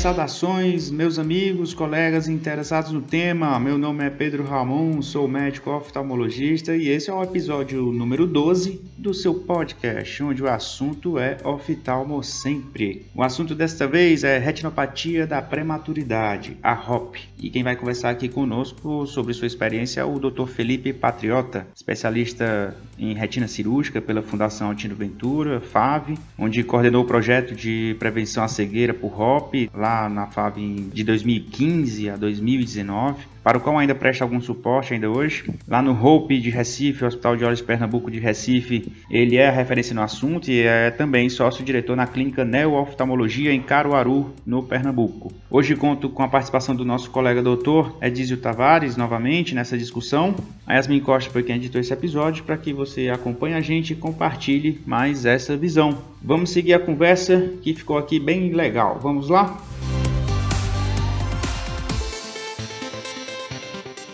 Saudações, meus amigos, colegas interessados no tema. Meu nome é Pedro Ramon, sou médico oftalmologista e esse é o episódio número 12 do seu podcast, onde o assunto é oftalmo sempre. O assunto desta vez é retinopatia da prematuridade, a ROP. E quem vai conversar aqui conosco sobre sua experiência é o Dr. Felipe Patriota, especialista em retina cirúrgica pela Fundação Altino Ventura, FAV, onde coordenou o projeto de prevenção à cegueira por ROP lá lá na FAB de 2015 a 2019 para o qual ainda presta algum suporte ainda hoje. Lá no Hope de Recife, Hospital de Olhos Pernambuco de Recife, ele é a referência no assunto e é também sócio-diretor na clínica Neo-Oftalmologia em Caruaru, no Pernambuco. Hoje conto com a participação do nosso colega doutor Edísio Tavares, novamente, nessa discussão. A Yasmin Costa foi quem editou esse episódio para que você acompanhe a gente e compartilhe mais essa visão. Vamos seguir a conversa que ficou aqui bem legal. Vamos lá?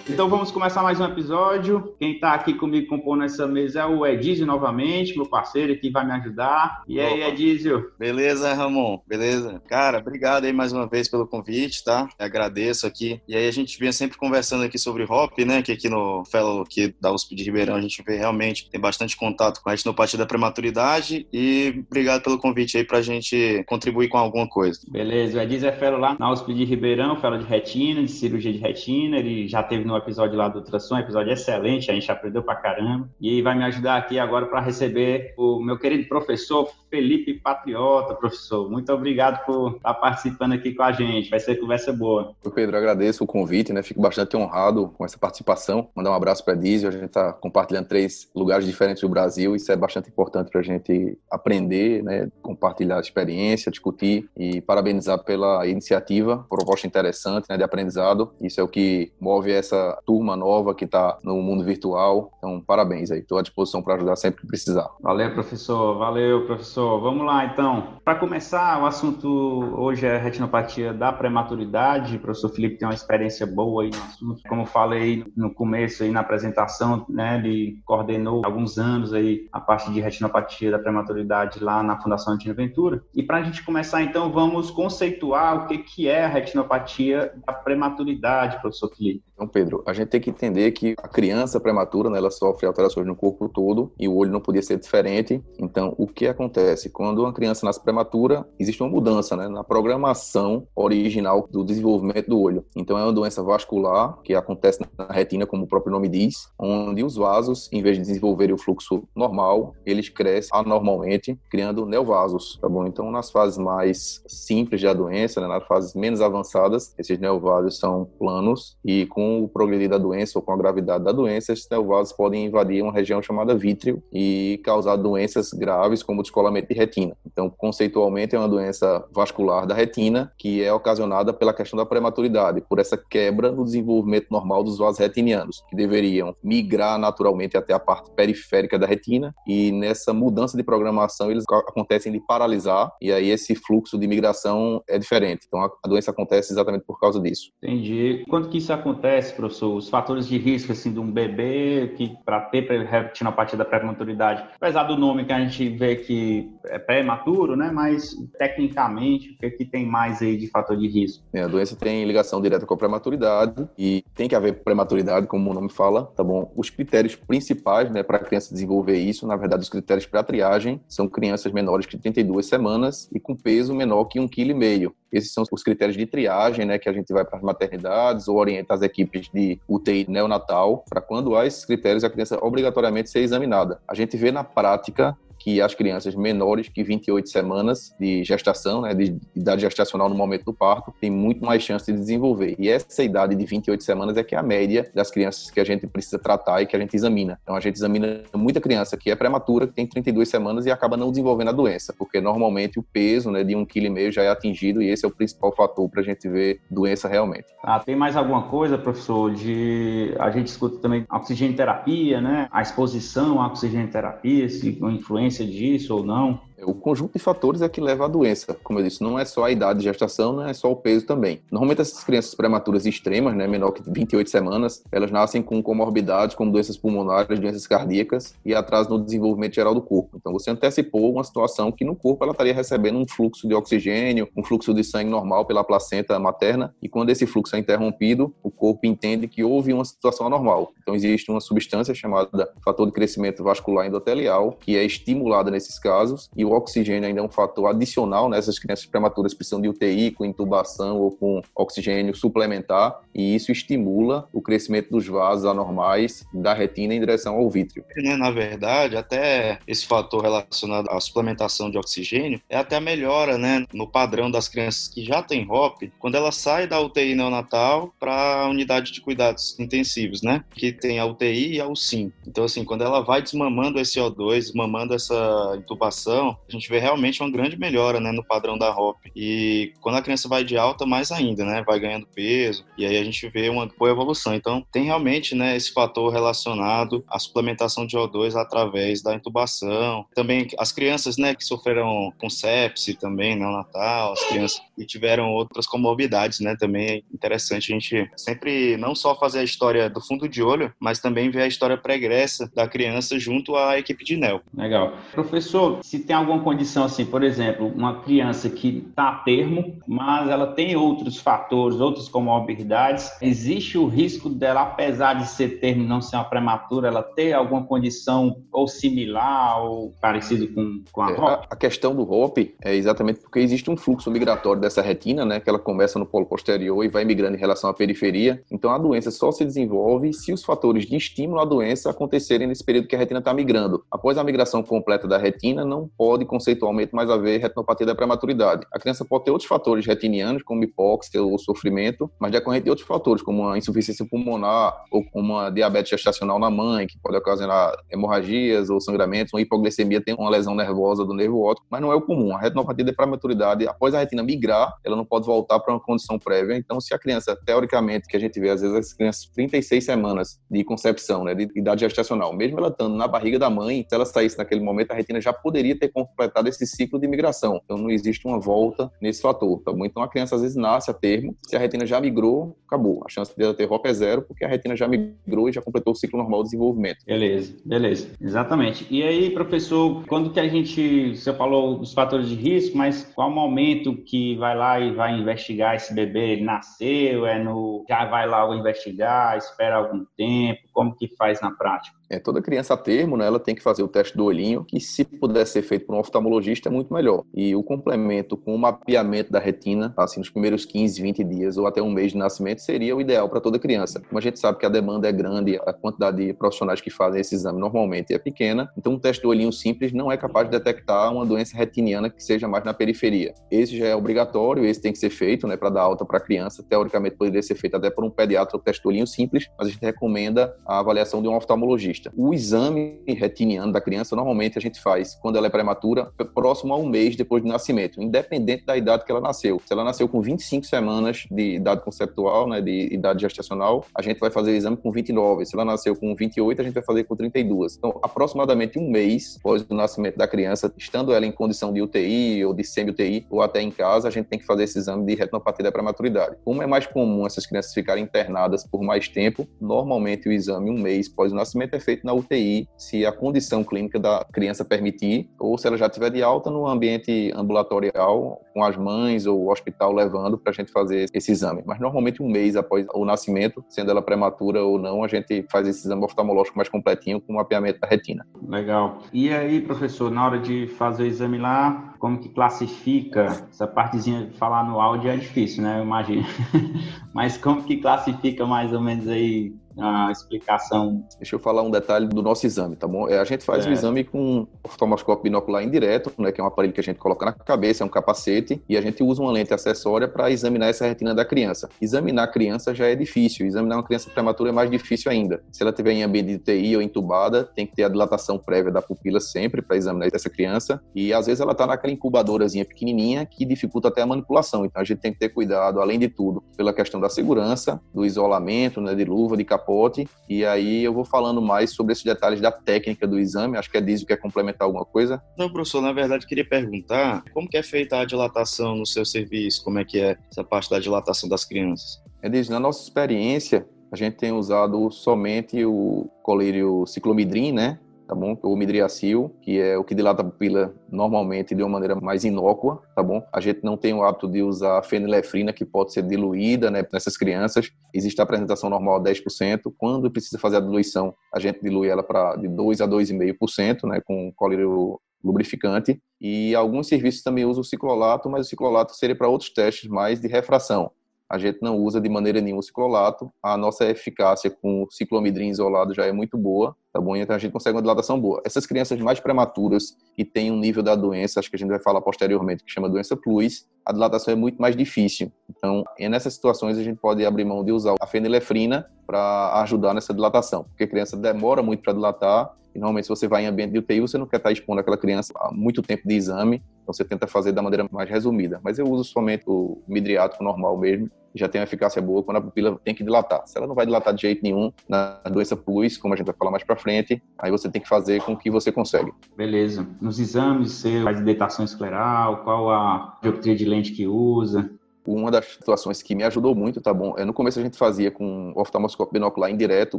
Então vamos começar mais um episódio. Quem está aqui comigo compondo essa mesa é o Edísio novamente, meu parceiro que vai me ajudar. E aí, Opa. Edísio? Beleza, Ramon? Beleza? Cara, obrigado aí mais uma vez pelo convite, tá? Eu agradeço aqui. E aí a gente vem sempre conversando aqui sobre hop, né? Que aqui no Fellow aqui da USP de Ribeirão a gente vê realmente tem bastante contato com a retinopatia da prematuridade. E obrigado pelo convite aí pra gente contribuir com alguma coisa. Beleza, o Edísio é fellow lá na USP de Ribeirão, fellow de retina, de cirurgia de retina. Ele já teve no episódio lá do ultrassom, episódio excelente, a gente aprendeu pra caramba. E vai me ajudar aqui agora para receber o meu querido professor Felipe Patriota, professor. Muito obrigado por estar participando aqui com a gente. Vai ser conversa boa. Pedro, agradeço o convite, né? Fico bastante honrado com essa participação. Mandar um abraço para a Dizio. A gente está compartilhando três lugares diferentes do Brasil. Isso é bastante importante para a gente aprender, né? Compartilhar experiência, discutir e parabenizar pela iniciativa, proposta interessante, né? De aprendizado. Isso é o que move essa turma nova que está no mundo virtual. Então, parabéns aí. Estou à disposição para ajudar sempre que precisar. Valeu, professor. Valeu, professor. Vamos lá, então. Para começar, o assunto hoje é retinopatia da prematuridade. O professor Felipe tem uma experiência boa aí no assunto. Como falei no começo aí na apresentação, né, ele coordenou alguns anos aí a parte de retinopatia da prematuridade lá na Fundação Antino Ventura. E para a gente começar, então, vamos conceituar o que, que é a retinopatia da prematuridade, professor Felipe. Então, Pedro, a gente tem que entender que a criança prematura, né, ela sofre alterações no corpo todo e o olho não podia ser diferente. Então, o que acontece? Quando uma criança nasce prematura, existe uma mudança né, na programação original do desenvolvimento do olho. Então, é uma doença vascular que acontece na retina, como o próprio nome diz, onde os vasos, em vez de desenvolverem o fluxo normal, eles crescem anormalmente, criando neovasos, tá bom? Então, nas fases mais simples da doença, né, nas fases menos avançadas, esses neovasos são planos e com o progredir da doença ou com a gravidade da doença, esses neovasos podem invadir uma região chamada vítreo e causar doenças graves como descolamento de retina. Então, conceitualmente, é uma doença vascular da retina que é ocasionada pela questão da prematuridade, por essa quebra no desenvolvimento normal dos vasos retinianos, que deveriam migrar naturalmente até a parte periférica da retina e nessa mudança de programação eles acontecem de paralisar e aí esse fluxo de migração é diferente. Então, a doença acontece exatamente por causa disso. Entendi. Quando que isso acontece? acontece, Os fatores de risco assim de um bebê que para ter retinopatia da pré-maturidade, apesar do nome que a gente vê que é prematuro, né? Mas tecnicamente, o que, é que tem mais aí de fator de risco? É, a doença tem ligação direta com a prematuridade e tem que haver prematuridade, como o nome fala, tá bom? Os critérios principais, né, para a criança desenvolver isso, na verdade, os critérios para triagem são crianças menores que 32 semanas e com peso menor que 1,5 kg. Esses são os critérios de triagem, né, que a gente vai para as maternidades ou orienta as equipes de UTI neonatal para quando há esses critérios a criança obrigatoriamente ser examinada. A gente vê na prática que as crianças menores que 28 semanas de gestação, né, de idade gestacional no momento do parto, têm muito mais chance de desenvolver. E essa idade de 28 semanas é que é a média das crianças que a gente precisa tratar e que a gente examina. Então a gente examina muita criança que é prematura, que tem 32 semanas e acaba não desenvolvendo a doença, porque normalmente o peso né, de um quilo e meio já é atingido e esse é o principal fator para a gente ver doença realmente. Ah, tem mais alguma coisa, professor, de a gente escuta também a oxigênio terapia, né? A exposição à oxigênio terapia, se influência disso ou não? O conjunto de fatores é que leva à doença. Como eu disse, não é só a idade de gestação, não é só o peso também. Normalmente essas crianças prematuras extremas, né, menor que 28 semanas, elas nascem com comorbidades como doenças pulmonares, doenças cardíacas e atraso no desenvolvimento geral do corpo. Então você antecipou uma situação que no corpo ela estaria recebendo um fluxo de oxigênio, um fluxo de sangue normal pela placenta materna e quando esse fluxo é interrompido, o corpo entende que houve uma situação anormal. Então existe uma substância chamada fator de crescimento vascular endotelial que é estimulada nesses casos e o oxigênio ainda é um fator adicional, né? Essas crianças prematuras precisam de UTI com intubação ou com oxigênio suplementar, e isso estimula o crescimento dos vasos anormais da retina em direção ao vítreo. Né, na verdade, até esse fator relacionado à suplementação de oxigênio é até a melhora, né, no padrão das crianças que já têm HOP, quando ela sai da UTI neonatal para a unidade de cuidados intensivos, né, que tem a UTI e a UCIM. Então, assim, quando ela vai desmamando esse O2, desmamando essa intubação, a gente vê realmente uma grande melhora né, no padrão da HOP. E quando a criança vai de alta, mais ainda, né? Vai ganhando peso, e aí a gente vê uma boa evolução. Então, tem realmente né, esse fator relacionado à suplementação de O2 através da intubação. Também as crianças né, que sofreram com sepse também, neonatal, as crianças que tiveram outras comorbidades, né? Também é interessante a gente sempre não só fazer a história do fundo de olho, mas também ver a história pregressa da criança junto à equipe de NEL. Legal. Professor, se tem alguma condição assim, por exemplo, uma criança que está a termo, mas ela tem outros fatores, outras comorbidades, existe o risco dela, apesar de ser termo não ser uma prematura, ela ter alguma condição ou similar ou parecido com, com a ROP? É, a, a questão do ROP é exatamente porque existe um fluxo migratório dessa retina, né, que ela começa no polo posterior e vai migrando em relação à periferia. Então a doença só se desenvolve se os fatores de estímulo à doença acontecerem nesse período que a retina está migrando. Após a migração completa da retina, não pode conceitualmente mais haver retinopatia da prematuridade. A criança pode ter outros fatores retinianos, como hipóxia ou sofrimento, mas decorrente de outros fatores, como a insuficiência pulmonar ou uma diabetes gestacional na mãe, que pode ocasionar hemorragias ou sangramentos, uma hipoglicemia tem uma lesão nervosa do nervo óptico, mas não é o comum. A retinopatia da prematuridade, após a retina migrar, ela não pode voltar para uma condição prévia. Então, se a criança, teoricamente, que a gente vê às vezes as crianças 36 semanas de concepção, né, de idade gestacional, mesmo ela estando na barriga da mãe, se ela saísse naquele momento, a retina já poderia ter completado esse ciclo de migração. Então não existe uma volta nesse fator. Tá bom? Então a criança às vezes nasce a termo, se a retina já migrou, acabou. A chance dela ter ROP é zero, porque a retina já migrou e já completou o ciclo normal de desenvolvimento. Beleza, beleza. Exatamente. E aí, professor, quando que a gente, você falou dos fatores de risco, mas qual o momento que vai lá e vai investigar esse bebê? Ele nasceu, é no, já vai lá investigar, espera algum tempo, como que faz na prática? É, toda criança a termo, né, ela tem que fazer o teste do olhinho, que se puder ser feito por um oftalmologista é muito melhor. E o complemento com o mapeamento da retina, assim, nos primeiros 15, 20 dias ou até um mês de nascimento, seria o ideal para toda criança. Como a gente sabe que a demanda é grande, a quantidade de profissionais que fazem esse exame normalmente é pequena, então um teste do olhinho simples não é capaz de detectar uma doença retiniana que seja mais na periferia. Esse já é obrigatório, esse tem que ser feito, né, para dar alta para a criança. Teoricamente poderia ser feito até por um pediatra o teste do olhinho simples, mas a gente recomenda a avaliação de um oftalmologista. O exame retiniano da criança, normalmente a gente faz quando ela é prematura, próximo a um mês depois do nascimento, independente da idade que ela nasceu. Se ela nasceu com 25 semanas de idade conceptual, né, de idade gestacional, a gente vai fazer o exame com 29. Se ela nasceu com 28, a gente vai fazer com 32. Então, aproximadamente um mês após o nascimento da criança, estando ela em condição de UTI ou de semi-UTI ou até em casa, a gente tem que fazer esse exame de retinopatia da prematuridade. Como é mais comum essas crianças ficarem internadas por mais tempo, normalmente o exame um mês após o nascimento é feito na UTI, se a condição clínica da criança permitir, ou se ela já estiver de alta no ambiente ambulatorial, com as mães ou o hospital levando para a gente fazer esse exame. Mas normalmente um mês após o nascimento, sendo ela prematura ou não, a gente faz esse exame oftalmológico mais completinho com mapeamento da retina. Legal. E aí, professor, na hora de fazer o exame lá, como que classifica? Essa partezinha de falar no áudio é difícil, né? Eu imagino. Mas como que classifica mais ou menos aí a explicação. Deixa eu falar um detalhe do nosso exame, tá bom? É, a gente faz é. o exame com oftalmoscópio binocular indireto, né, que é um aparelho que a gente coloca na cabeça, é um capacete, e a gente usa uma lente acessória para examinar essa retina da criança. Examinar a criança já é difícil, examinar uma criança prematura é mais difícil ainda. Se ela tiver em ambiente de TI ou entubada, tem que ter a dilatação prévia da pupila sempre para examinar essa criança, e às vezes ela está naquela incubadorazinha pequenininha que dificulta até a manipulação. Então a gente tem que ter cuidado, além de tudo, pela questão da segurança, do isolamento, né, de luva, de capacete capote, e aí eu vou falando mais sobre esses detalhes da técnica do exame. Acho que a Dizio quer complementar alguma coisa. Não, professor, na verdade queria perguntar como que é feita a dilatação no seu serviço, como é que é essa parte da dilatação das crianças? É, Dizio, na nossa experiência, a gente tem usado somente o colírio ciclomidrim, né? Tá bom? O midriacil, que é o que dilata a pupila normalmente de uma maneira mais inócua, tá bom? A gente não tem o hábito de usar fenilefrina, que pode ser diluída, né, nessas crianças. Existe a apresentação normal a 10%. Quando precisa fazer a diluição, a gente dilui ela para de 2 a 2,5%, né, com colírio lubrificante. E alguns serviços também usam o ciclolato, mas o ciclolato seria para outros testes mais de refração a gente não usa de maneira nenhuma o ciclolato. A nossa eficácia com o ciclomidrin isolado já é muito boa, tá bom? Então a gente consegue uma dilatação boa. Essas crianças mais prematuras que têm um nível da doença, acho que a gente vai falar posteriormente, que chama doença plus, a dilatação é muito mais difícil. Então, nessas situações a gente pode abrir mão de usar a fenilefrina para ajudar nessa dilatação, porque a criança demora muito para dilatar e normalmente se você vai em ambiente de UTI, você não quer estar expondo aquela criança a muito tempo de exame, então você tenta fazer da maneira mais resumida. Mas eu uso somente o midriático normal mesmo, já tem uma eficácia boa quando a pupila tem que dilatar. Se ela não vai dilatar de jeito nenhum na doença plus, como a gente vai falar mais para frente, aí você tem que fazer com que você consegue. Beleza. Nos exames, você faz dilatação escleral, qual a dioptria de lente que usa? Uma das situações que me ajudou muito, tá bom? É, no começo a gente fazia com oftalmoscópio binocular indireto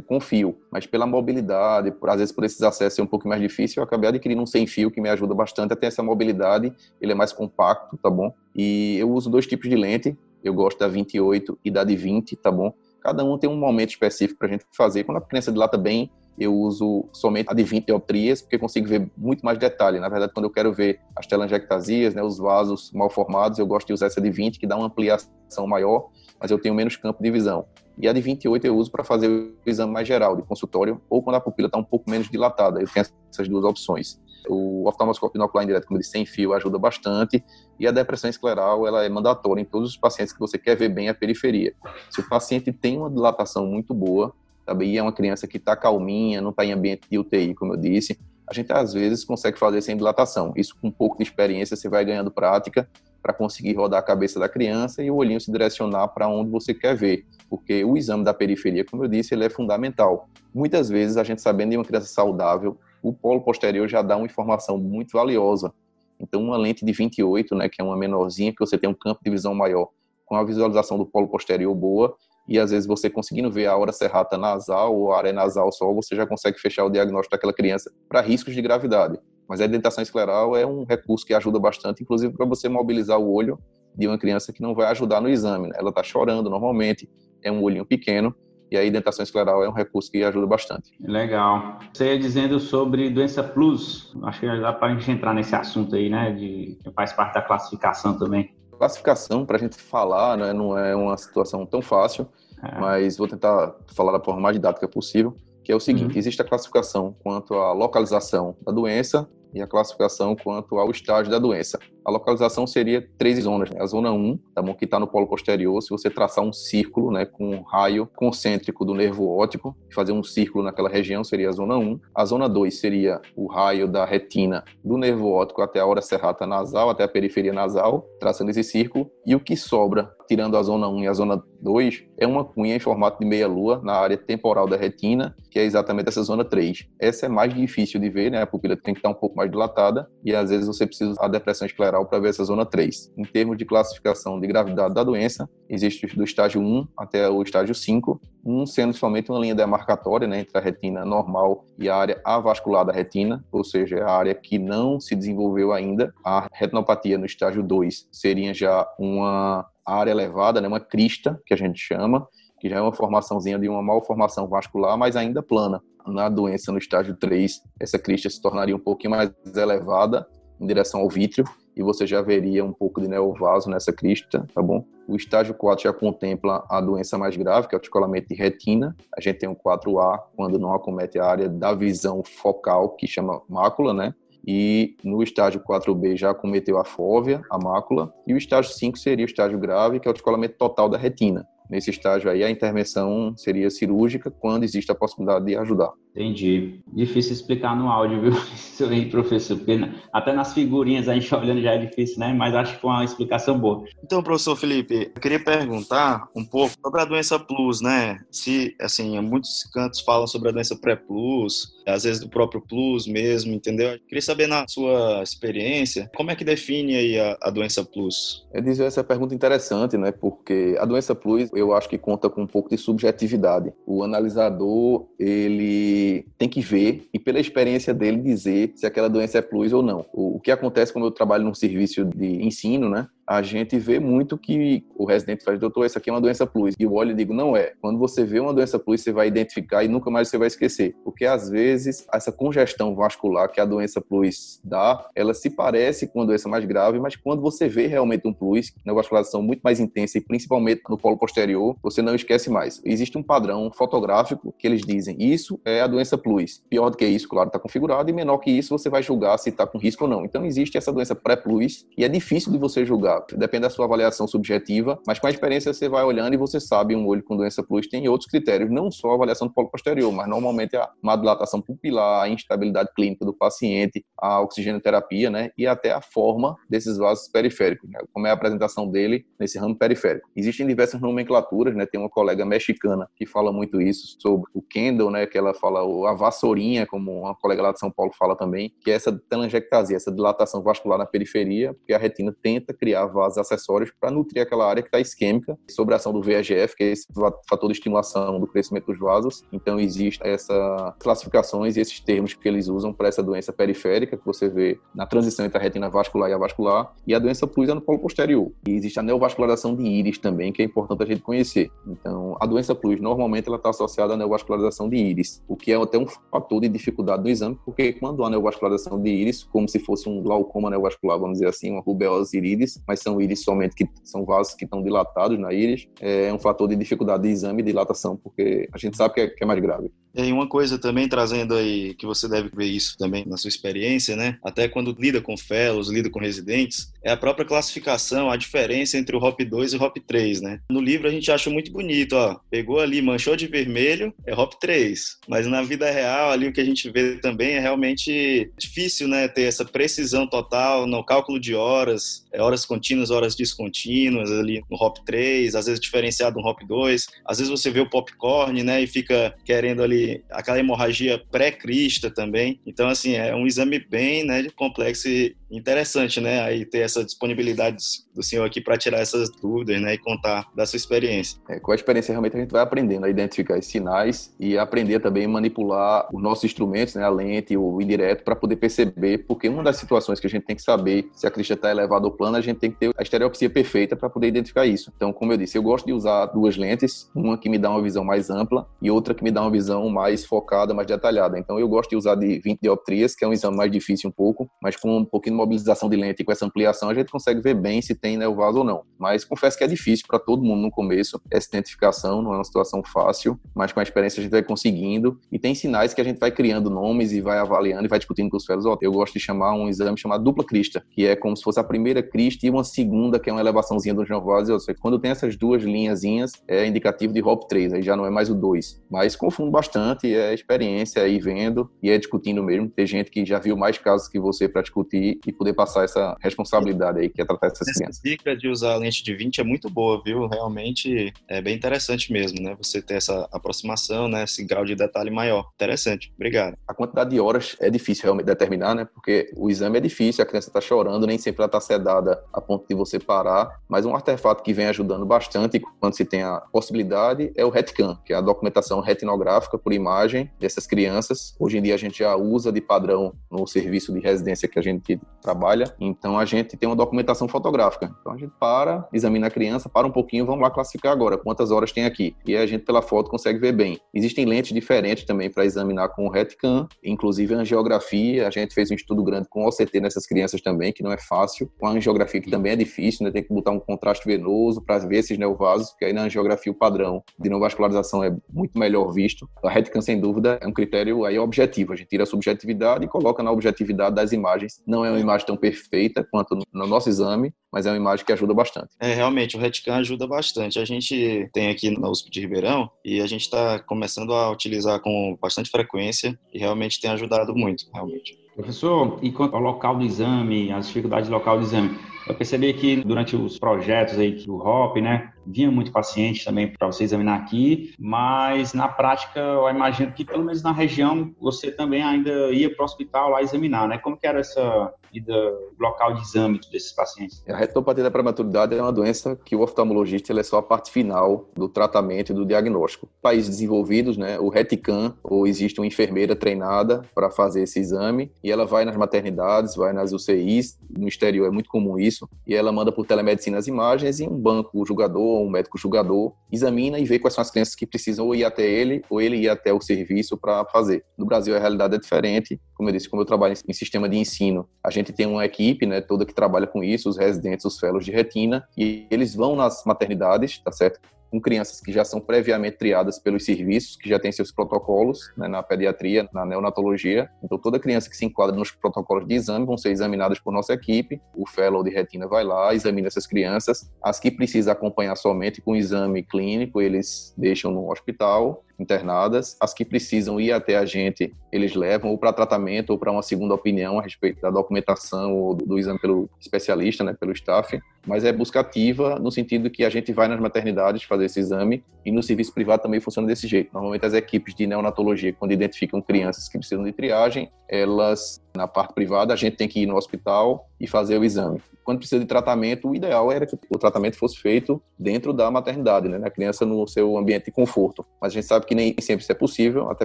com fio, mas pela mobilidade, por, às vezes por esses acessos ser um pouco mais difícil, eu acabei adquirindo um sem fio que me ajuda bastante a ter essa mobilidade, ele é mais compacto, tá bom? E eu uso dois tipos de lente, eu gosto da 28 e da de 20, tá bom? Cada um tem um momento específico para a gente fazer. Quando a criança dilata bem, eu uso somente a de 20 dioptrias, porque consigo ver muito mais detalhe. Na verdade, quando eu quero ver as telangiectasias, né, os vasos mal formados, eu gosto de usar essa de 20, que dá uma ampliação maior, mas eu tenho menos campo de visão. E a de 28 eu uso para fazer o exame mais geral, de consultório, ou quando a pupila está um pouco menos dilatada. Eu tenho essas duas opções. O oftalmoscópio binocular indireto, como eu sem fio, ajuda bastante. E a depressão escleral, ela é mandatória em todos os pacientes que você quer ver bem a periferia. Se o paciente tem uma dilatação muito boa, sabe? é uma criança que está calminha, não está em ambiente de UTI, como eu disse, a gente às vezes consegue fazer sem dilatação. Isso com um pouco de experiência você vai ganhando prática para conseguir rodar a cabeça da criança e o olhinho se direcionar para onde você quer ver, porque o exame da periferia, como eu disse, ele é fundamental. Muitas vezes a gente sabendo de uma criança saudável, o polo posterior já dá uma informação muito valiosa. Então uma lente de 28, né, que é uma menorzinha, que você tem um campo de visão maior, com a visualização do polo posterior boa, e às vezes você conseguindo ver a hora serrata nasal ou a área nasal só, você já consegue fechar o diagnóstico daquela criança para riscos de gravidade. Mas a dentação escleral é um recurso que ajuda bastante, inclusive para você mobilizar o olho de uma criança que não vai ajudar no exame. Né? Ela está chorando normalmente, é um olhinho pequeno, e aí dentação escleral é um recurso que ajuda bastante. Legal. Você ia dizendo sobre doença plus, acho que dá para a gente entrar nesse assunto aí, né, de que faz parte da classificação também classificação, para a gente falar, né, não é uma situação tão fácil, é. mas vou tentar falar da forma mais didática possível, que é o seguinte, uhum. existe a classificação quanto à localização da doença, e a classificação quanto ao estágio da doença. A localização seria três zonas. Né? A zona 1, tá bom? que está no polo posterior, se você traçar um círculo né, com um raio concêntrico do nervo óptico, fazer um círculo naquela região seria a zona 1. A zona 2 seria o raio da retina do nervo óptico até a hora serrata nasal, até a periferia nasal, traçando esse círculo. E o que sobra, tirando a zona 1 e a zona 2, é uma cunha em formato de meia-lua na área temporal da retina, que é exatamente essa zona 3. Essa é mais difícil de ver, né? A pupila tem que estar um pouco mais dilatada e às vezes você precisa da depressão escleral para ver essa zona 3. Em termos de classificação de gravidade da doença, existe do estágio 1 até o estágio 5, um sendo somente uma linha demarcatória né, entre a retina normal e a área avascular da retina, ou seja, a área que não se desenvolveu ainda. A retinopatia no estágio 2 seria já uma área elevada, né, uma crista, que a gente chama, que já é uma formaçãozinha de uma malformação vascular, mas ainda plana. Na doença no estágio 3, essa crista se tornaria um pouquinho mais elevada em direção ao vítreo e você já veria um pouco de neovaso nessa crista, tá bom? O estágio 4 já contempla a doença mais grave, que é o descolamento de retina. A gente tem o 4A, quando não acomete a área da visão focal, que chama mácula, né? E no estágio 4B já cometeu a fóvea, a mácula. E o estágio 5 seria o estágio grave, que é o descolamento total da retina. Nesse estágio aí, a intervenção seria cirúrgica quando existe a possibilidade de ajudar. Entendi. Difícil explicar no áudio, viu? Isso aí, professor, porque até nas figurinhas a gente olhando já é difícil, né? Mas acho que foi uma explicação boa. Então, professor Felipe, eu queria perguntar um pouco sobre a doença plus, né? Se, assim, muitos cantos falam sobre a doença pré-plus, às vezes do próprio plus mesmo, entendeu? Eu queria saber na sua experiência, como é que define aí a, a doença plus? É dizer essa pergunta interessante, né? Porque a doença plus, eu acho que conta com um pouco de subjetividade. O analisador, ele tem que ver e, pela experiência dele, dizer se aquela doença é plus ou não. O, o que acontece quando eu trabalho num serviço de ensino, né? A gente vê muito que o residente faz, doutor, essa aqui é uma doença plus. E eu olho e digo, não é. Quando você vê uma doença plus, você vai identificar e nunca mais você vai esquecer. Porque às vezes essa congestão vascular que a doença plus dá, ela se parece com uma doença mais grave, mas quando você vê realmente um plus, uma vascularização muito mais intensa e principalmente no polo posterior, você não esquece mais. Existe um padrão fotográfico que eles dizem, isso é a doença plus. Pior do que isso, claro, está configurado, e menor que isso, você vai julgar se está com risco ou não. Então existe essa doença pré-plus e é difícil de você julgar depende da sua avaliação subjetiva, mas com a experiência você vai olhando e você sabe um olho com doença plus tem outros critérios, não só a avaliação do polo posterior, mas normalmente a dilatação pupilar, a instabilidade clínica do paciente, a oxigenoterapia, né, e até a forma desses vasos periféricos, né, como é a apresentação dele nesse ramo periférico. Existem diversas nomenclaturas, né, tem uma colega mexicana que fala muito isso sobre o Kendall, né, que ela fala a vassourinha, como uma colega lá de São Paulo fala também, que é essa telangiectasia, essa dilatação vascular na periferia, porque a retina tenta criar vasos acessórios para nutrir aquela área que está isquêmica, sobre a ação do VEGF, que é esse fator de estimulação do crescimento dos vasos. Então, existem essas classificações e esses termos que eles usam para essa doença periférica, que você vê na transição entre a retina vascular e a vascular, e a doença plus é no polo posterior. E existe a neovascularização de íris também, que é importante a gente conhecer. Então, a doença plus, normalmente, ela está associada à neovascularização de íris, o que é até um fator de dificuldade do exame, porque quando há neovascularização de íris, como se fosse um glaucoma neovascular, vamos dizer assim, uma rubeose iridis, mas são íris somente que são vasos que estão dilatados na íris, é um fator de dificuldade de exame e dilatação, porque a gente sabe que é, que é mais grave. E uma coisa também trazendo aí, que você deve ver isso também na sua experiência, né? Até quando lida com fellows, lida com residentes, é a própria classificação, a diferença entre o HOP 2 e o HOP 3, né? No livro a gente acha muito bonito, ó. Pegou ali, manchou de vermelho, é HOP 3. Mas na vida real, ali o que a gente vê também é realmente difícil, né? Ter essa precisão total no cálculo de horas, é horas contínuas, horas descontínuas ali no HOP 3, às vezes diferenciado no HOP 2. Às vezes você vê o popcorn, né? E fica querendo ali aquela hemorragia pré-crista também. Então, assim, é um exame bem né, complexo e interessante, né? Aí ter essa disponibilidade do senhor aqui para tirar essas dúvidas, né? E contar da sua experiência. É, com a experiência, realmente, a gente vai aprendendo a identificar esses sinais e aprender também a manipular os nossos instrumentos, né? A lente, o indireto, para poder perceber, porque uma das situações que a gente tem que saber se a crista está elevada ou plana, a gente tem que ter a estereopsia perfeita para poder identificar isso. Então, como eu disse, eu gosto de usar duas lentes, uma que me dá uma visão mais ampla e outra que me dá uma visão mais focada, mais detalhada. Então, eu gosto de usar de 20 dioptrias, que é um exame mais difícil um pouco, mas com um pouquinho mobilização de lente e com essa ampliação, a gente consegue ver bem se tem né, o vaso ou não. Mas confesso que é difícil para todo mundo no começo essa identificação, não é uma situação fácil, mas com a experiência a gente vai conseguindo. E tem sinais que a gente vai criando nomes e vai avaliando e vai discutindo com os fellows. Eu gosto de chamar um exame chamado dupla crista, que é como se fosse a primeira crista e uma segunda, que é uma elevaçãozinha do vaso. Ou seja, quando tem essas duas linhazinhas, é indicativo de HOP 3, aí já não é mais o 2. Mas confundo bastante, é experiência aí vendo e é discutindo mesmo. Tem gente que já viu mais casos que você para discutir e poder passar essa responsabilidade aí, que é tratar essas Essa crianças. dica de usar a lente de 20 é muito boa, viu? Realmente é bem interessante mesmo, né? Você ter essa aproximação, né? Esse grau de detalhe maior. Interessante. Obrigado. A quantidade de horas é difícil realmente determinar, né? Porque o exame é difícil, a criança está chorando, nem sempre ela está sedada a ponto de você parar, mas um artefato que vem ajudando bastante quando se tem a possibilidade é o RETCAM, que é a documentação retinográfica por imagem dessas crianças. Hoje em dia a gente já usa de padrão no serviço de residência que a gente trabalha, então a gente tem uma documentação fotográfica. Então a gente para, examina a criança, para um pouquinho, vamos lá classificar agora quantas horas tem aqui. E a gente pela foto consegue ver bem. Existem lentes diferentes também para examinar com o RETCAM, inclusive a angiografia, a gente fez um estudo grande com OCT nessas crianças também, que não é fácil. Com a angiografia que também é difícil, né? Tem que botar um contraste venoso para ver esses neovasos, porque aí na angiografia o padrão de neovascularização é muito melhor visto. A RETCAN, sem dúvida, é um critério aí objetivo. A gente tira a subjetividade e coloca na objetividade das imagens. Não é uma imagem tão perfeita quanto no nosso exame, mas é uma imagem que ajuda bastante. É, realmente, o RETCAN ajuda bastante. A gente tem aqui na USP de Ribeirão e a gente está começando a utilizar com bastante frequência e realmente tem ajudado muito, realmente. Professor, e quanto ao local do exame, as dificuldades local do exame, eu percebi que durante os projetos aí do HOP, né, vinha muito paciente também para você examinar aqui, mas na prática eu imagino que pelo menos na região você também ainda ia para o hospital lá examinar, né? Como que era essa ida local de exame desses pacientes? A retinopatia da prematuridade é uma doença que o oftalmologista ele é só a parte final do tratamento e do diagnóstico. Países desenvolvidos, né, o RETICAN, ou existe uma enfermeira treinada para fazer esse exame, e ela vai nas maternidades, vai nas UCIs, no exterior é muito comum isso, e ela manda por telemedicina as imagens e um banco julgador ou um médico julgador, examina e vê quais são as crianças que precisam ou ir até ele ou ele ir até o serviço para fazer. No Brasil a realidade é diferente, como eu disse, como eu trabalho em sistema de ensino, a gente tem uma equipe, né, toda que trabalha com isso, os residentes, os fellows de retina, e eles vão nas maternidades, tá certo? Com crianças que já são previamente triadas pelos serviços, que já têm seus protocolos né, na pediatria, na neonatologia. Então, toda criança que se enquadra nos protocolos de exame vão ser examinadas por nossa equipe. O fellow de retina vai lá, examina essas crianças. As que precisam acompanhar somente com exame clínico, eles deixam no hospital internadas. As que precisam ir até a gente, eles levam ou para tratamento ou para uma segunda opinião a respeito da documentação ou do, do exame pelo especialista, né, pelo staff. Mas é busca ativa no sentido que a gente vai nas maternidades fazer esse exame e no serviço privado também funciona desse jeito. Normalmente as equipes de neonatologia, quando identificam crianças que precisam de triagem, elas na parte privada, a gente tem que ir no hospital e fazer o exame. Quando precisa de tratamento, o ideal era que o tratamento fosse feito dentro da maternidade, né? A criança no seu ambiente de conforto. Mas a gente sabe que nem sempre isso é possível, até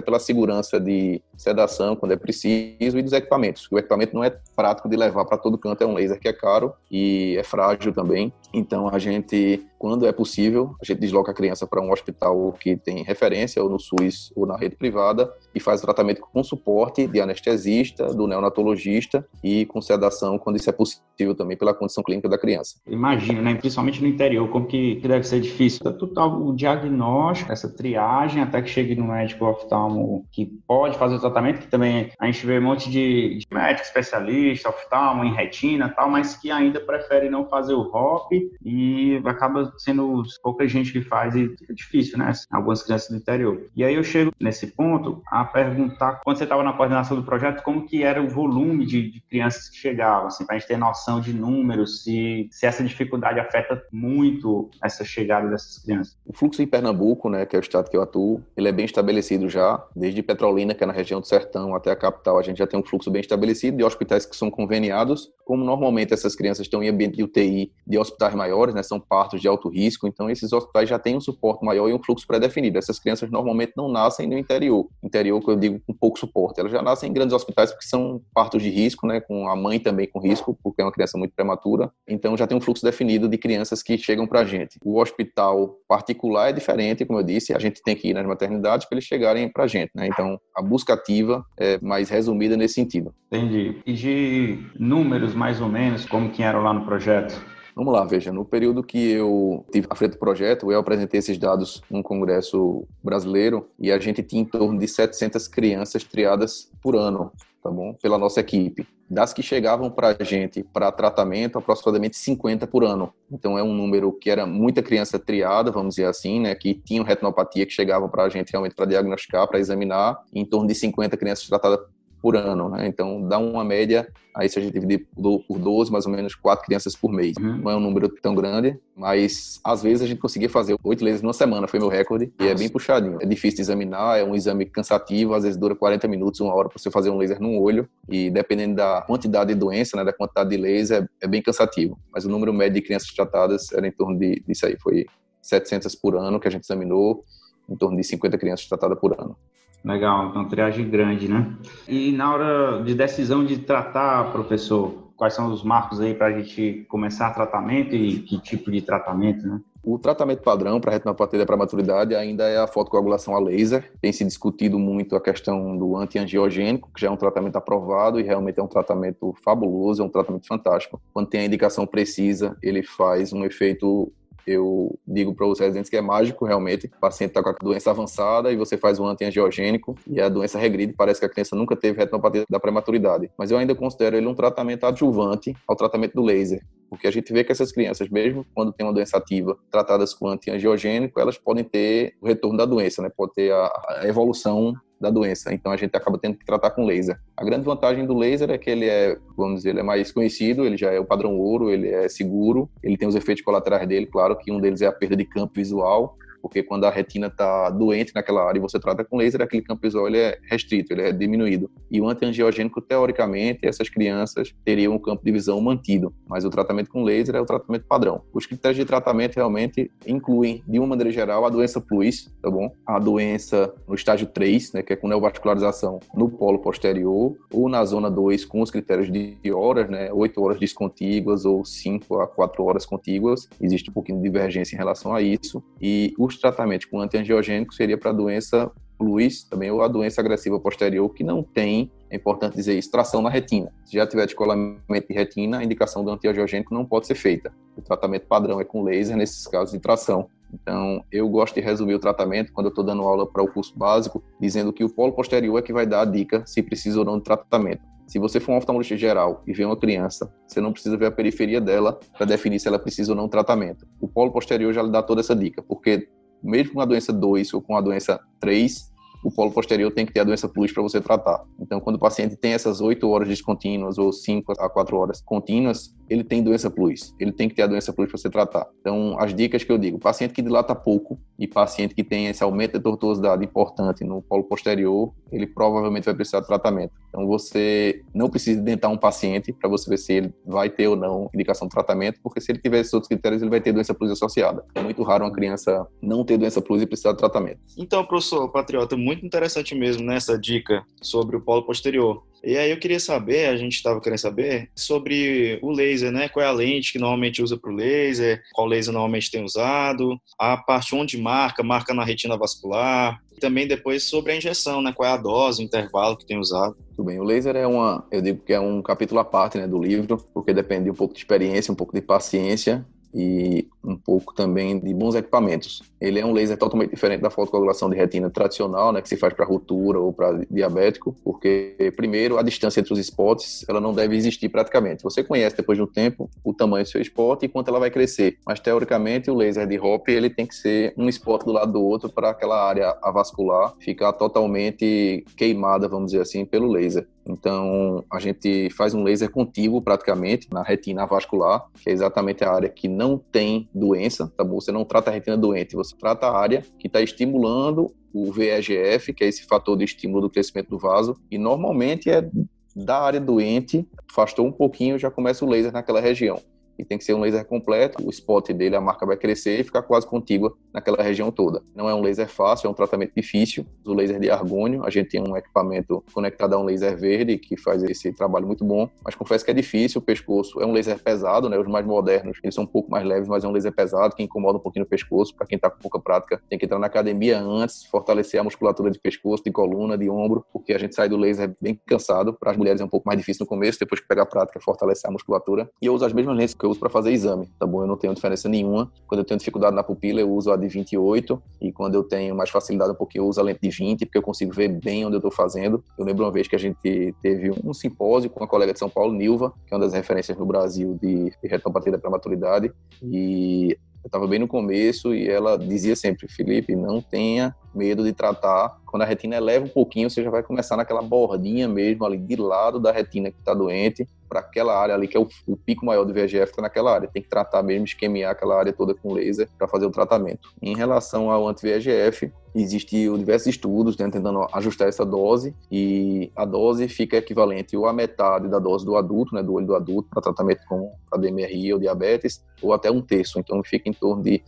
pela segurança de sedação, quando é preciso, e dos equipamentos. O equipamento não é prático de levar para todo canto, é um laser que é caro e é frágil também. Então, a gente, quando é possível, a gente desloca a criança para um hospital que tem referência, ou no SUS ou na rede privada, e faz tratamento com suporte de anestesista, do neonatologista e com sedação, quando isso é possível também pela condição clínica da criança. Imagino, né? principalmente no interior, como que, deve ser difícil. Tanto o diagnóstico, essa triagem, até que chegue no médico oftalmo que pode fazer o tratamento, que também a gente vê um monte de, de médico especialista, oftalmo, em retina tal, mas que ainda prefere não fazer o ROP e acaba sendo pouca gente que faz e fica difícil, né? Algumas crianças do interior. E aí eu chego nesse ponto a perguntar, quando você estava na coordenação do projeto, como que era o volume de, de crianças que chegavam, assim, para a gente ter noção de números, se, se essa dificuldade afeta muito essa chegada dessas crianças. O fluxo em Pernambuco, né, que é o estado que eu atuo, ele é bem estabelecido já, desde Petrolina, que é na região do Sertão, até a capital, a gente já tem um fluxo bem estabelecido de hospitais que são conveniados, como normalmente essas crianças estão em ambiente de UTI de hospitais maiores, né, são partos de alto risco, então esses hospitais já têm um suporte maior e um fluxo pré-definido. Essas crianças normalmente não nascem no interior, interior que eu digo com pouco suporte, elas já nascem em grandes hospitais porque são partos de risco, né, com a mãe também com risco, porque é uma criança muito prematura, então já tem um fluxo definido de crianças que chegam para a gente. O hospital particular é diferente, como eu disse, a gente tem que ir nas maternidades para eles chegarem para a gente, né, então a busca ativa é mais resumida nesse sentido. Entendi. E de números, mais ou menos, como que eram lá no projeto? Vamos lá, veja, no período que eu tive à frente do projeto, eu apresentei esses dados num congresso brasileiro e a gente tinha em torno de 700 crianças triadas por ano, tá bom? Pela nossa equipe. Das que chegavam para a gente para tratamento, aproximadamente 50 por ano. Então é um número que era muita criança triada, vamos dizer assim, né, que tinham retinopatia que chegavam para a gente realmente para diagnosticar, para examinar, em torno de 50 crianças tratadas por ano, né? Então dá uma média, aí se a gente dividir por 12, mais ou menos quatro crianças por mês. Uhum. Não é um número tão grande, mas às vezes a gente conseguia fazer oito lasers numa semana, foi meu recorde, Nossa. e é bem puxadinho. É difícil de examinar, é um exame cansativo, às vezes dura 40 minutos, uma hora para você fazer um laser num olho, e dependendo da quantidade de doença, né, da quantidade de laser, é, é bem cansativo. Mas o número médio de crianças tratadas era em torno de, disso aí, foi 700 por ano que a gente examinou, em torno de 50 crianças tratadas por ano. Legal, então triagem grande, né? E na hora de decisão de tratar, professor, quais são os marcos aí para a gente começar tratamento e que tipo de tratamento, né? O tratamento padrão para retinopatia da prematuridade ainda é a fotocoagulação a laser. Tem se discutido muito a questão do antiangiogênico, que já é um tratamento aprovado e realmente é um tratamento fabuloso, é um tratamento fantástico. Quando tem a indicação precisa, ele faz um efeito eu digo para os residentes que é mágico, realmente. O paciente está com a doença avançada e você faz um antiangiogênico e a doença regride. Parece que a criança nunca teve retinopatia da prematuridade. Mas eu ainda considero ele um tratamento adjuvante ao tratamento do laser. Porque a gente vê que essas crianças, mesmo quando tem uma doença ativa, tratadas com antiangiogênico, elas podem ter o retorno da doença, né? Pode ter a, a evolução da doença. Então a gente acaba tendo que tratar com laser. A grande vantagem do laser é que ele é, vamos dizer, ele é mais conhecido, ele já é o padrão ouro, ele é seguro, ele tem os efeitos colaterais dele, claro que um deles é a perda de campo visual, porque quando a retina está doente naquela área e você trata com laser, aquele campo visual ele é restrito, ele é diminuído. E o antiangiogênico, teoricamente, essas crianças teriam um campo de visão mantido, mas o tratamento com laser é o tratamento padrão. Os critérios de tratamento realmente incluem, de uma maneira geral, a doença plus, tá bom? A doença no estágio 3, né, que é com neovascularização no polo posterior, ou na zona 2 com os critérios de horas, né, 8 horas descontíguas ou 5 a 4 horas contíguas. Existe um pouquinho de divergência em relação a isso. E os os tratamentos com antiangiogênico seria para a doença luz, também ou a doença agressiva posterior, que não tem, é importante dizer isso, tração na retina. Se já tiver descolamento de retina, a indicação do antiangiogênico não pode ser feita. O tratamento padrão é com laser nesses casos de tração. Então, eu gosto de resumir o tratamento quando eu estou dando aula para o curso básico, dizendo que o polo posterior é que vai dar a dica se precisa ou não de tratamento. Se você for um oftalmologista geral e vê uma criança, você não precisa ver a periferia dela para definir se ela precisa ou não de tratamento. O polo posterior já lhe dá toda essa dica, porque mesmo com a doença 2 ou com a doença 3, o polo posterior tem que ter a doença plus para você tratar. Então, quando o paciente tem essas 8 horas descontínuas ou 5 a 4 horas contínuas, ele tem doença plus. Ele tem que ter a doença plus para você tratar. Então, as dicas que eu digo, paciente que dilata pouco e paciente que tem esse aumento de tortuosidade importante no polo posterior, ele provavelmente vai precisar de tratamento. Então, você não precisa dentar um paciente para você ver se ele vai ter ou não indicação de tratamento, porque se ele tiver esses outros critérios, ele vai ter doença plus associada. É muito raro uma criança não ter doença plus e precisar de tratamento. Então, professor Patriota, muito interessante mesmo nessa né, dica sobre o polo posterior. E aí eu queria saber, a gente estava querendo saber, sobre o laser, né? Qual é a lente que normalmente usa para o laser, qual laser normalmente tem usado, a parte onde marca, marca na retina vascular, e também depois sobre a injeção, né? Qual é a dose, o intervalo que tem usado. Tudo bem, o laser é uma, eu digo que é um capítulo à parte né, do livro, porque depende um pouco de experiência, um pouco de paciência e um pouco também de bons equipamentos. Ele é um laser totalmente diferente da fotocoagulação de retina tradicional, né, que se faz para ruptura ou para diabético, porque primeiro a distância entre os spots, ela não deve existir praticamente. Você conhece depois de um tempo o tamanho do seu spot e quanto ela vai crescer, mas teoricamente o laser de Hop ele tem que ser um spot do lado do outro para aquela área avascular ficar totalmente queimada, vamos dizer assim, pelo laser. Então, a gente faz um laser contíguo praticamente na retina vascular, que é exatamente a área que não tem doença, tá bom? Você não trata a retina doente, você trata a área que está estimulando o VEGF, que é esse fator de estímulo do crescimento do vaso, e normalmente é da área doente, afastou um pouquinho, já começa o laser naquela região e tem que ser um laser completo. O spot dele, a marca vai crescer e ficar quase contígua naquela região toda. Não é um laser fácil, é um tratamento difícil. O laser de argônio, a gente tem um equipamento conectado a um laser verde que faz esse trabalho muito bom, mas confesso que é difícil. O pescoço é um laser pesado, né? Os mais modernos, eles são um pouco mais leves, mas é um laser pesado que incomoda um pouquinho o pescoço. Para quem está com pouca prática, tem que entrar na academia antes, fortalecer a musculatura de pescoço, de coluna, de ombro, porque a gente sai do laser bem cansado. Para as mulheres é um pouco mais difícil no começo, depois que pegar a prática, fortalecer a musculatura. E eu uso as mesmas lentes que eu uso para fazer exame, tá bom? Eu não tenho diferença nenhuma. Quando eu tenho dificuldade na pupila, eu uso a de 28 e quando eu tenho mais facilidade um pouquinho, eu uso a lente de 20, porque eu consigo ver bem onde eu estou fazendo. Eu lembro uma vez que a gente teve um simpósio com uma colega de São Paulo, Nilva, que é uma das referências no Brasil de, de retinopatia da prematuridade, e eu estava bem no começo e ela dizia sempre, Felipe, não tenha medo de tratar. Quando a retina eleva um pouquinho, você já vai começar naquela bordinha mesmo ali de lado da retina que está doente, para aquela área ali que é o, o pico maior do VEGF está naquela área. Tem que tratar mesmo, esquemiar aquela área toda com laser para fazer o tratamento. Em relação ao anti-VEGF, existem diversos estudos né, tentando ajustar essa dose e a dose fica equivalente ou à metade da dose do adulto, né, do olho do adulto, para tratamento com a DMRI ou diabetes, ou até um terço. Então fica em torno de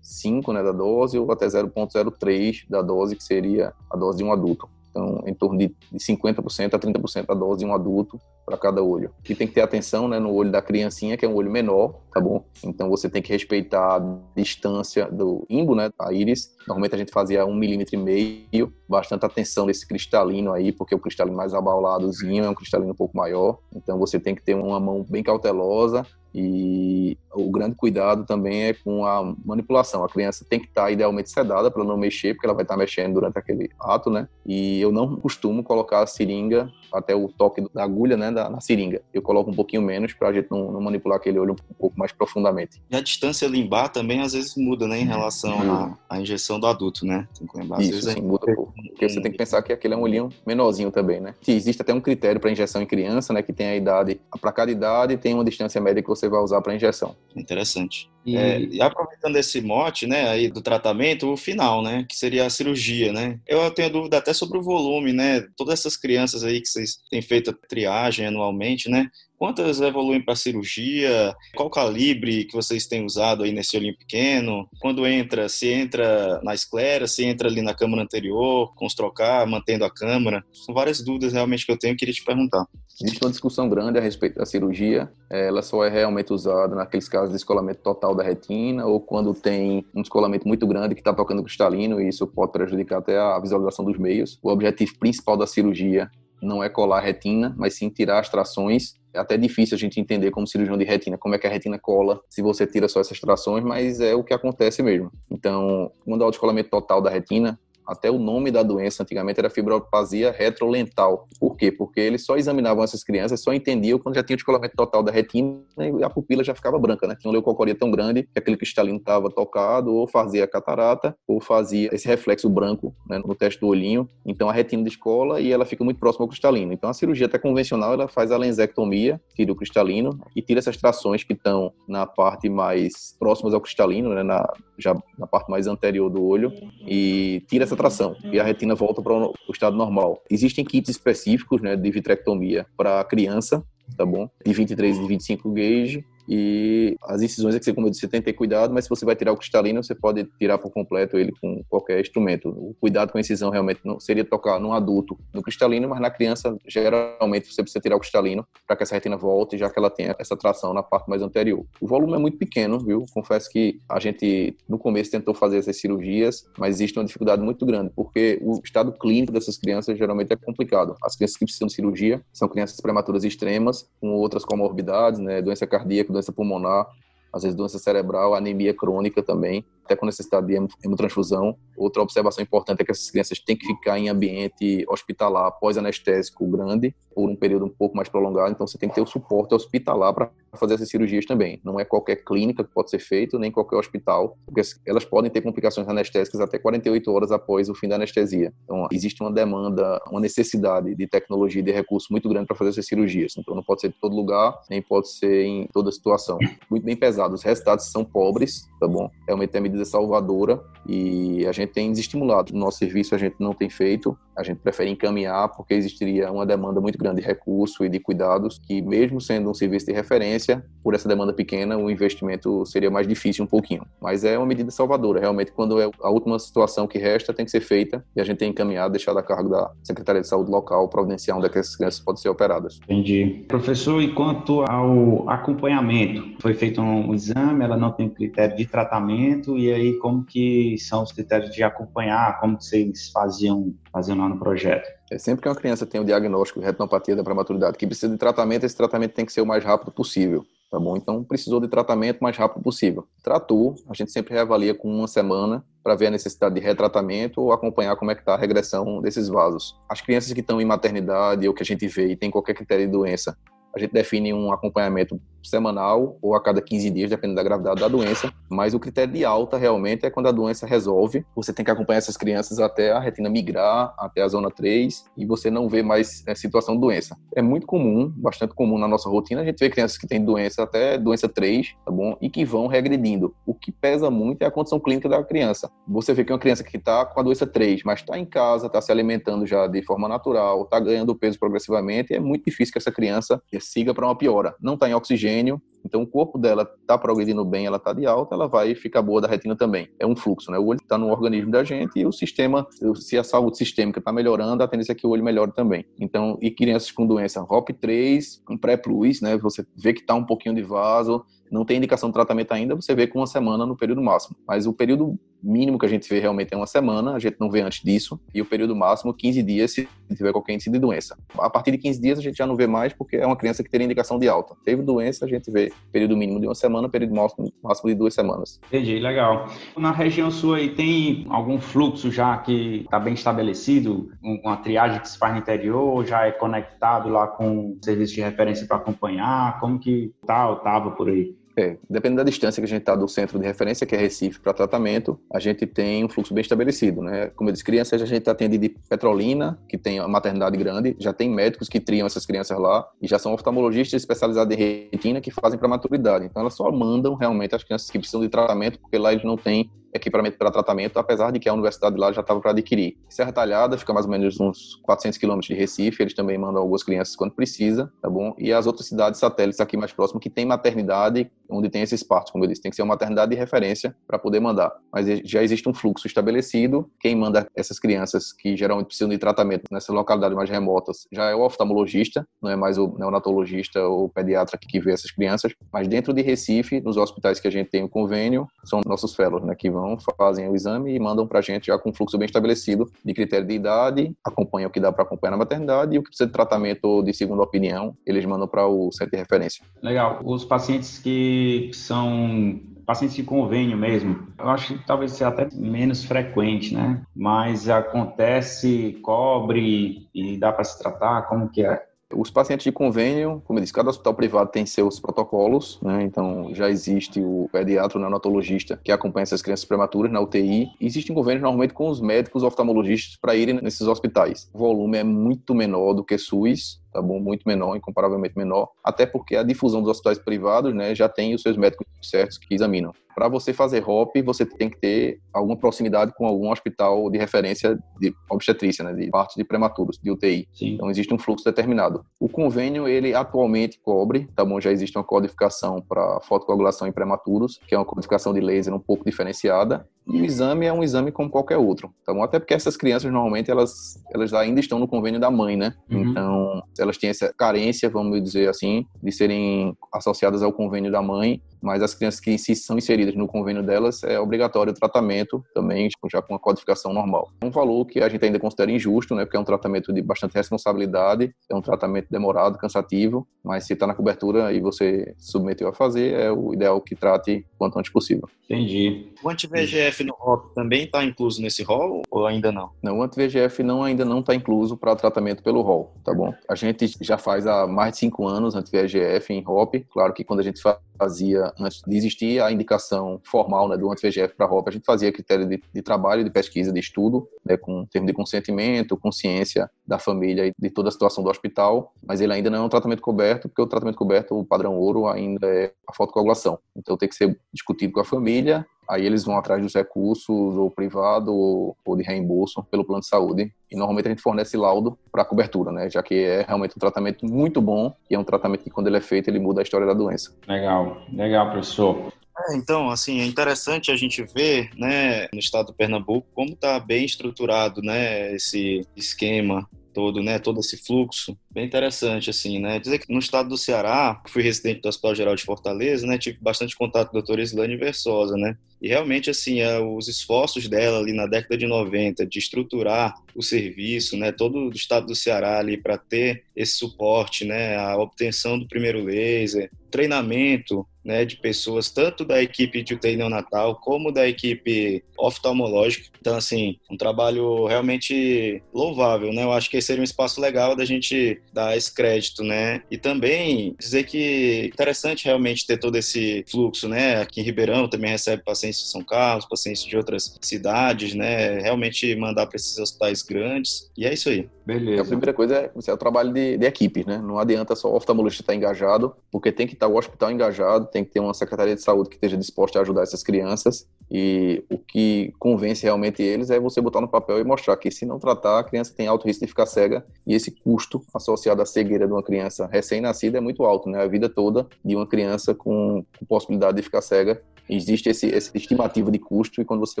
0,05 né, da dose ou até 0,03 da dose, que seria a dose de um adulto. Então, em torno de 50% a 30% da dose de um adulto para cada olho. Que tem que ter atenção né, no olho da criancinha, que é um olho menor, tá bom? Então você tem que respeitar a distância do imbo, né, a íris. Normalmente a gente fazia um milímetro e meio, bastante atenção nesse cristalino aí, porque o cristalino mais abauladozinho é um cristalino um pouco maior. Então você tem que ter uma mão bem cautelosa e o grande cuidado também é com a manipulação. A criança tem que estar idealmente sedada para não mexer, porque ela vai estar mexendo durante aquele ato, né? E eu não costumo colocar a seringa até o toque da agulha, né, da, na seringa. Eu coloco um pouquinho menos para a gente não, não, manipular aquele olho um pouco mais profundamente. E a distância limbar também às vezes muda, né, em relação à, à, injeção do adulto, né? Tem que lembrar, às Isso, vezes sim, é... muda um pouco. Porque você tem que pensar que aquele é um olhinho menorzinho também, né? existe até um critério para injeção em criança, né, que tem a idade, para cada idade tem uma distância média que você vai usar para injeção. Interessante. E... É, e aproveitando esse mote, né, aí do tratamento, o final, né, que seria a cirurgia, né? Eu tenho dúvida até sobre o volume, né? Todas essas crianças aí que vocês têm feito a triagem anualmente, né? Quantas evoluem para cirurgia? Qual calibre que vocês têm usado aí nesse olhinho pequeno? Quando entra, se entra na esclera, se entra ali na câmara anterior, com os trocar, mantendo a câmara? São várias dúvidas realmente que eu tenho e queria te perguntar. Existe uma discussão grande a respeito da cirurgia. Ela só é realmente usada naqueles casos de descolamento total da retina ou quando tem um descolamento muito grande que está tocando cristalino e isso pode prejudicar até a visualização dos meios. O objetivo principal da cirurgia não é colar a retina, mas sim tirar as trações. É até difícil a gente entender como cirurgião de retina, como é que a retina cola se você tira só essas trações, mas é o que acontece mesmo. Então, quando há o descolamento total da retina, até o nome da doença antigamente era fibropatia retrolental. Por quê? Porque eles só examinavam essas crianças, só entendiam quando já tinha o descolamento total da retina e a pupila já ficava branca, né? Tinha um leucocoria tão grande que aquele cristalino estava tocado, ou fazia catarata, ou fazia esse reflexo branco né, no teste do olhinho. Então a retina descola e ela fica muito próxima ao cristalino. Então a cirurgia até convencional, ela faz a lensectomia, tira o cristalino e tira essas trações que estão na parte mais próximas ao cristalino, né, na, já na parte mais anterior do olho, e tira essa essa tração e a retina volta para o estado normal. Existem kits específicos né, de vitrectomia para criança, tá bom? De 23 e 25 gauge e as incisões é que, como eu disse, você tem que ter cuidado, mas se você vai tirar o cristalino, você pode tirar por completo ele com qualquer instrumento. O cuidado com a incisão realmente não seria tocar num adulto no cristalino, mas na criança, geralmente, você precisa tirar o cristalino para que essa retina volte, já que ela tem essa tração na parte mais anterior. O volume é muito pequeno, viu? Confesso que a gente, no começo, tentou fazer essas cirurgias, mas existe uma dificuldade muito grande, porque o estado clínico dessas crianças geralmente é complicado. As crianças que precisam de cirurgia são crianças prematuras extremas, com outras comorbidades, né? Doença cardíaca, doença pulmonar, às vezes doença cerebral, anemia crônica também, até com necessidade de hemotransfusão. Outra observação importante é que essas crianças têm que ficar em ambiente hospitalar pós-anestésico grande, por um período um pouco mais prolongado, então você tem que ter o suporte hospitalar para fazer essas cirurgias também. Não é qualquer clínica que pode ser feito, nem qualquer hospital, porque elas podem ter complicações anestésicas até 48 horas após o fim da anestesia. Então, existe uma demanda, uma necessidade de tecnologia e de recurso muito grande para fazer essas cirurgias. Então, não pode ser em todo lugar, nem pode ser em toda situação. Muito bem pesado. Os resultados são pobres, tá bom? É medida salvadora e a gente tem desestimulado. No nosso serviço, a gente não tem feito, a gente prefere encaminhar porque existiria uma demanda muito grande de recurso e de cuidados que, mesmo sendo um serviço de referência, por essa demanda pequena, o investimento seria mais difícil um pouquinho. Mas é uma medida salvadora. Realmente, quando é a última situação que resta, tem que ser feita e a gente tem encaminhado, deixado a cargo da Secretaria de Saúde local providenciar onde é que essas crianças podem ser operadas. Entendi. Professor, e quanto ao acompanhamento? Foi feito um exame, ela não tem critério de tratamento, e aí como que são os critérios de acompanhar, como que vocês faziam, faziam lá no projeto? É, sempre que uma criança tem o diagnóstico de retinopatia da prematuridade que precisa de tratamento, esse tratamento tem que ser o mais rápido possível, tá bom? Então, precisou de tratamento o mais rápido possível. Tratou, a gente sempre reavalia com uma semana para ver a necessidade de retratamento ou acompanhar como é que está a regressão desses vasos. As crianças que estão em maternidade ou que a gente vê e tem qualquer critério de doença, a gente define um acompanhamento semanal ou a cada 15 dias, dependendo da gravidade da doença. Mas o critério de alta realmente é quando a doença resolve. Você tem que acompanhar essas crianças até a retina migrar, até a zona 3, e você não vê mais é, situação de doença. É muito comum, bastante comum na nossa rotina, a gente vê crianças que têm doença até doença 3, tá bom? E que vão regredindo. O que pesa muito é a condição clínica da criança. Você vê que é uma criança que está com a doença 3, mas está em casa, está se alimentando já de forma natural, está ganhando peso progressivamente, é muito difícil que essa criança siga para uma piora. Não está em oxigênio, gênio. Então, o corpo dela está progredindo bem, ela está de alta, ela vai ficar boa da retina também. É um fluxo, né? O olho está no organismo da gente e o sistema, se a saúde sistêmica está melhorando, a tendência é que o olho melhore também. Então, e crianças com doença ROP3, um pré-plus, né? Você vê que está um pouquinho de vaso, não tem indicação de tratamento ainda, você vê com uma semana no período máximo. Mas o período mínimo que a gente vê realmente é uma semana, a gente não vê antes disso, e o período máximo 15 dias se tiver qualquer índice de doença. A partir de 15 dias a gente já não vê mais porque é uma criança que teria indicação de alta. Teve doença, a gente vê período mínimo de uma semana, período máximo, máximo de duas semanas. Entendi, legal. Na região sua aí tem algum fluxo já que está bem estabelecido, uma triagem que se faz no interior, já é conectado lá com serviço de referência para acompanhar, como que tá ou estava por aí? É, dependendo da distância que a gente está do centro de referência, que é Recife, para tratamento, a gente tem um fluxo bem estabelecido, né? Como eu disse, crianças a gente atende de Petrolina, que tem uma maternidade grande, já tem médicos que triam essas crianças lá, e já são oftalmologistas especializados em retina que fazem para maturidade. Então elas só mandam realmente as crianças que precisam de tratamento, porque lá eles não têm equipamento para tratamento, apesar de que a universidade lá já estava para adquirir. Serra Talhada fica mais ou menos uns 400 quilômetros de Recife, eles também mandam algumas crianças quando precisa, tá bom? E as outras cidades satélites aqui mais próximas que tem maternidade, onde tem esses partos, como eu disse, tem que ser uma maternidade de referência para poder mandar. Mas já existe um fluxo estabelecido, quem manda essas crianças que geralmente precisam de tratamento nessas localidades mais remotas já é o oftalmologista, não é mais o neonatologista ou o pediatra que vê essas crianças, mas dentro de Recife, nos hospitais que a gente tem o convênio, são nossos fellows, né, que vão fazem o exame e mandam para a gente já com um fluxo bem estabelecido de critério de idade, acompanha o que dá para acompanhar na maternidade e o que precisa de tratamento de segunda opinião, eles mandam para o centro de referência. Legal. Os pacientes que são pacientes de convênio mesmo, eu acho que talvez seja até menos frequente, né? Mas acontece, cobre e dá para se tratar, como que é? Os pacientes de convênio, como eu disse, cada hospital privado tem seus protocolos, né? Então já existe o pediatra, o neonatologista que acompanha essas crianças prematuras na UTI. Existem convênios normalmente com os médicos oftalmologistas para irem nesses hospitais. O volume é muito menor do que SUS, tá bom? Muito menor, incomparavelmente menor, até porque a difusão dos hospitais privados, né, já tem os seus médicos certos que examinam. Para você fazer HOP, você tem que ter alguma proximidade com algum hospital de referência de obstetrícia, né, de partos de prematuros, de UTI. Sim. Então existe um fluxo determinado. O convênio, ele atualmente cobre, tá bom? Já existe uma codificação para fotocoagulação em prematuros, que é uma codificação de laser um pouco diferenciada, e o exame é um exame como qualquer outro, tá bom? Até porque essas crianças normalmente elas elas ainda estão no convênio da mãe, né? Uhum. Então, elas têm essa carência, vamos dizer assim, de serem associadas ao convênio da mãe mas as crianças que se são inseridas no convênio delas é obrigatório o tratamento também já com a codificação normal. Um valor que a gente ainda considera injusto, né, porque é um tratamento de bastante responsabilidade, é um tratamento demorado, cansativo, mas se está na cobertura e você submeteu a fazer, é o ideal que trate quanto antes possível. Entendi. O anti-VGF no ROP também está incluso nesse rol ou ainda não? Não, o anti-VGF não, ainda não está incluso para tratamento pelo rol, tá bom? A gente já faz há mais de cinco anos anti-VGF em ROP, claro que quando a gente fazia antes de existir a indicação formal né, do anti-VEGF para a a gente fazia critério de, de, trabalho, de pesquisa, de estudo, né, com termo de consentimento, consciência da família e de toda a situação do hospital, mas ele ainda não é um tratamento coberto, porque o tratamento coberto, o padrão ouro, ainda é a fotocoagulação. Então tem que ser discutido com a família Aí eles vão atrás dos recursos, ou privado, ou, ou de reembolso pelo plano de saúde. E normalmente a gente fornece laudo para cobertura, né? Já que é realmente um tratamento muito bom e é um tratamento que, quando ele é feito, ele muda a história da doença. Legal, legal, professor. É, então, assim, é interessante a gente ver, né, no estado do Pernambuco, como está bem estruturado, né, esse esquema todo, né, todo esse fluxo, bem interessante, assim, né, dizer que no estado do Ceará, fui residente do Hospital Geral de Fortaleza, né, tive bastante contato com a doutora Islane Versosa, né, e realmente, assim, é, os esforços dela ali na década de 90 de estruturar o serviço, né, todo o estado do Ceará ali para ter esse suporte, né, a obtenção do primeiro laser, treinamento, né, de pessoas tanto da equipe de UTI neonatal como da equipe oftalmológica. Então, assim, um trabalho realmente louvável, né? Eu acho que seria um espaço legal da gente dar esse crédito, né? E também dizer que é interessante realmente ter todo esse fluxo, né? Aqui em Ribeirão também recebe pacientes de São Carlos, pacientes de outras cidades, né? Realmente mandar para esses hospitais grandes. E é isso aí. Beleza. A primeira coisa é, é o trabalho de, de equipe, né? Não adianta só o oftalmologista estar engajado, porque tem que estar o hospital engajado, tem que ter uma secretaria de saúde que esteja disposta a ajudar essas crianças E o que convence realmente eles é você botar no papel e mostrar que se não tratar, a criança tem alto risco de ficar cega e esse custo associado à cegueira de uma criança recém-nascida é muito alto, né? A vida toda de uma criança com, com possibilidade de ficar cega existe esse, essa estimativa de custo e quando você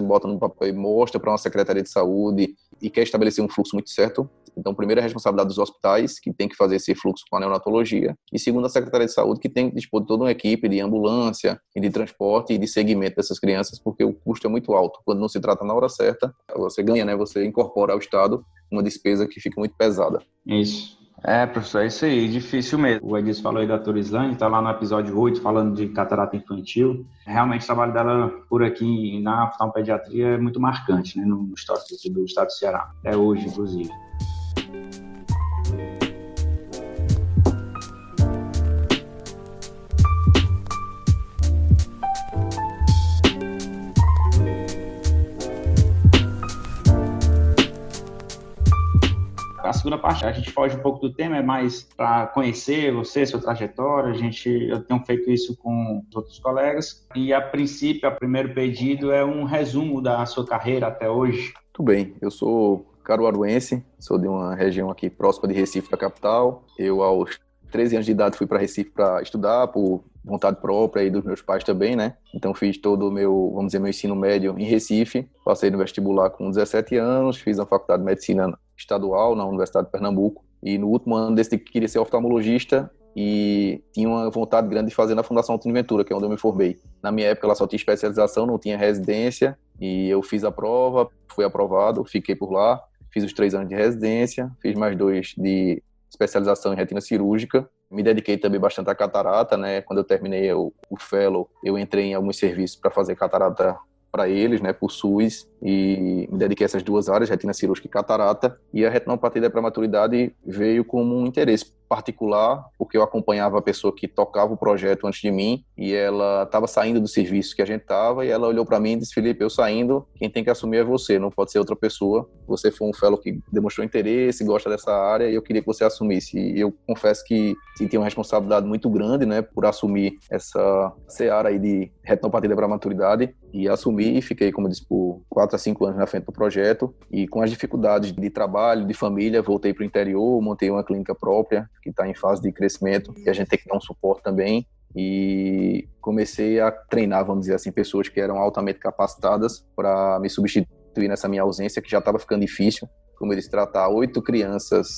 bota no papel e mostra para uma secretaria de saúde e quer estabelecer um fluxo muito certo, então primeiro é a responsabilidade dos hospitais que tem que fazer esse fluxo com a neonatologia e segundo a secretaria de saúde que tem que dispor de toda uma equipe de ambulância e de transporte e de segmento dessas crianças porque o custo é muito alto. Quando não se trata na hora certa, você ganha, né? Você incorpora ao Estado uma despesa que fica muito pesada. Isso. É, professor, é isso aí, difícil mesmo. O Edis falou aí da Turislane, está lá no episódio 8 falando de catarata infantil. Realmente o trabalho dela por aqui na oftalmopediatria é muito marcante, né, no histórico do estado do Ceará, até hoje, inclusive. Segunda parte a gente foge um pouco do tema, é mais para conhecer você, sua trajetória. A gente, eu tenho feito isso com os outros colegas. E a princípio, o primeiro pedido é um resumo da sua carreira até hoje. Tudo bem, eu sou caruaruense, sou de uma região aqui próxima de Recife, da capital. Eu, aos 13 anos de idade, fui para Recife para estudar, por vontade própria e dos meus pais também, né? Então fiz todo o meu, vamos dizer, meu ensino médio em Recife, passei no vestibular com 17 anos, fiz a faculdade de medicina estadual na Universidade de Pernambuco e no último ano decidi que queria ser oftalmologista e tinha uma vontade grande de fazer na Fundação Antônio Ventura, que é onde eu me formei. Na minha época ela só tinha especialização, não tinha residência e eu fiz a prova, fui aprovado, fiquei por lá, fiz os três anos de residência, fiz mais dois de especialização em retina cirúrgica. Me dediquei também bastante à catarata, né? Quando eu terminei o, o fellow, eu entrei em alguns serviços para fazer catarata para eles, né, por SUS, e me dediquei a essas duas áreas, retina cirúrgica e catarata, e a retinopatia da prematuridade veio como um interesse particular, porque eu acompanhava a pessoa que tocava o projeto antes de mim e ela estava saindo do serviço que a gente estava e ela olhou para mim e disse: Felipe, eu saindo, quem tem que assumir é você, não pode ser outra pessoa. Você foi um fellow que demonstrou interesse, gosta dessa área e eu queria que você assumisse. E eu confesso que senti uma responsabilidade muito grande, né, por assumir essa seara aí de retinopatia da maturidade e assumi e fiquei, como disse, por quatro a cinco anos na frente do projeto e com as dificuldades de trabalho, de família, voltei para o interior, montei uma clínica própria que está em fase de crescimento e a gente tem que dar um suporte também. E comecei a treinar, vamos dizer assim, pessoas que eram altamente capacitadas para me substituir nessa minha ausência, que já estava ficando difícil. Como disse, tratar oito crianças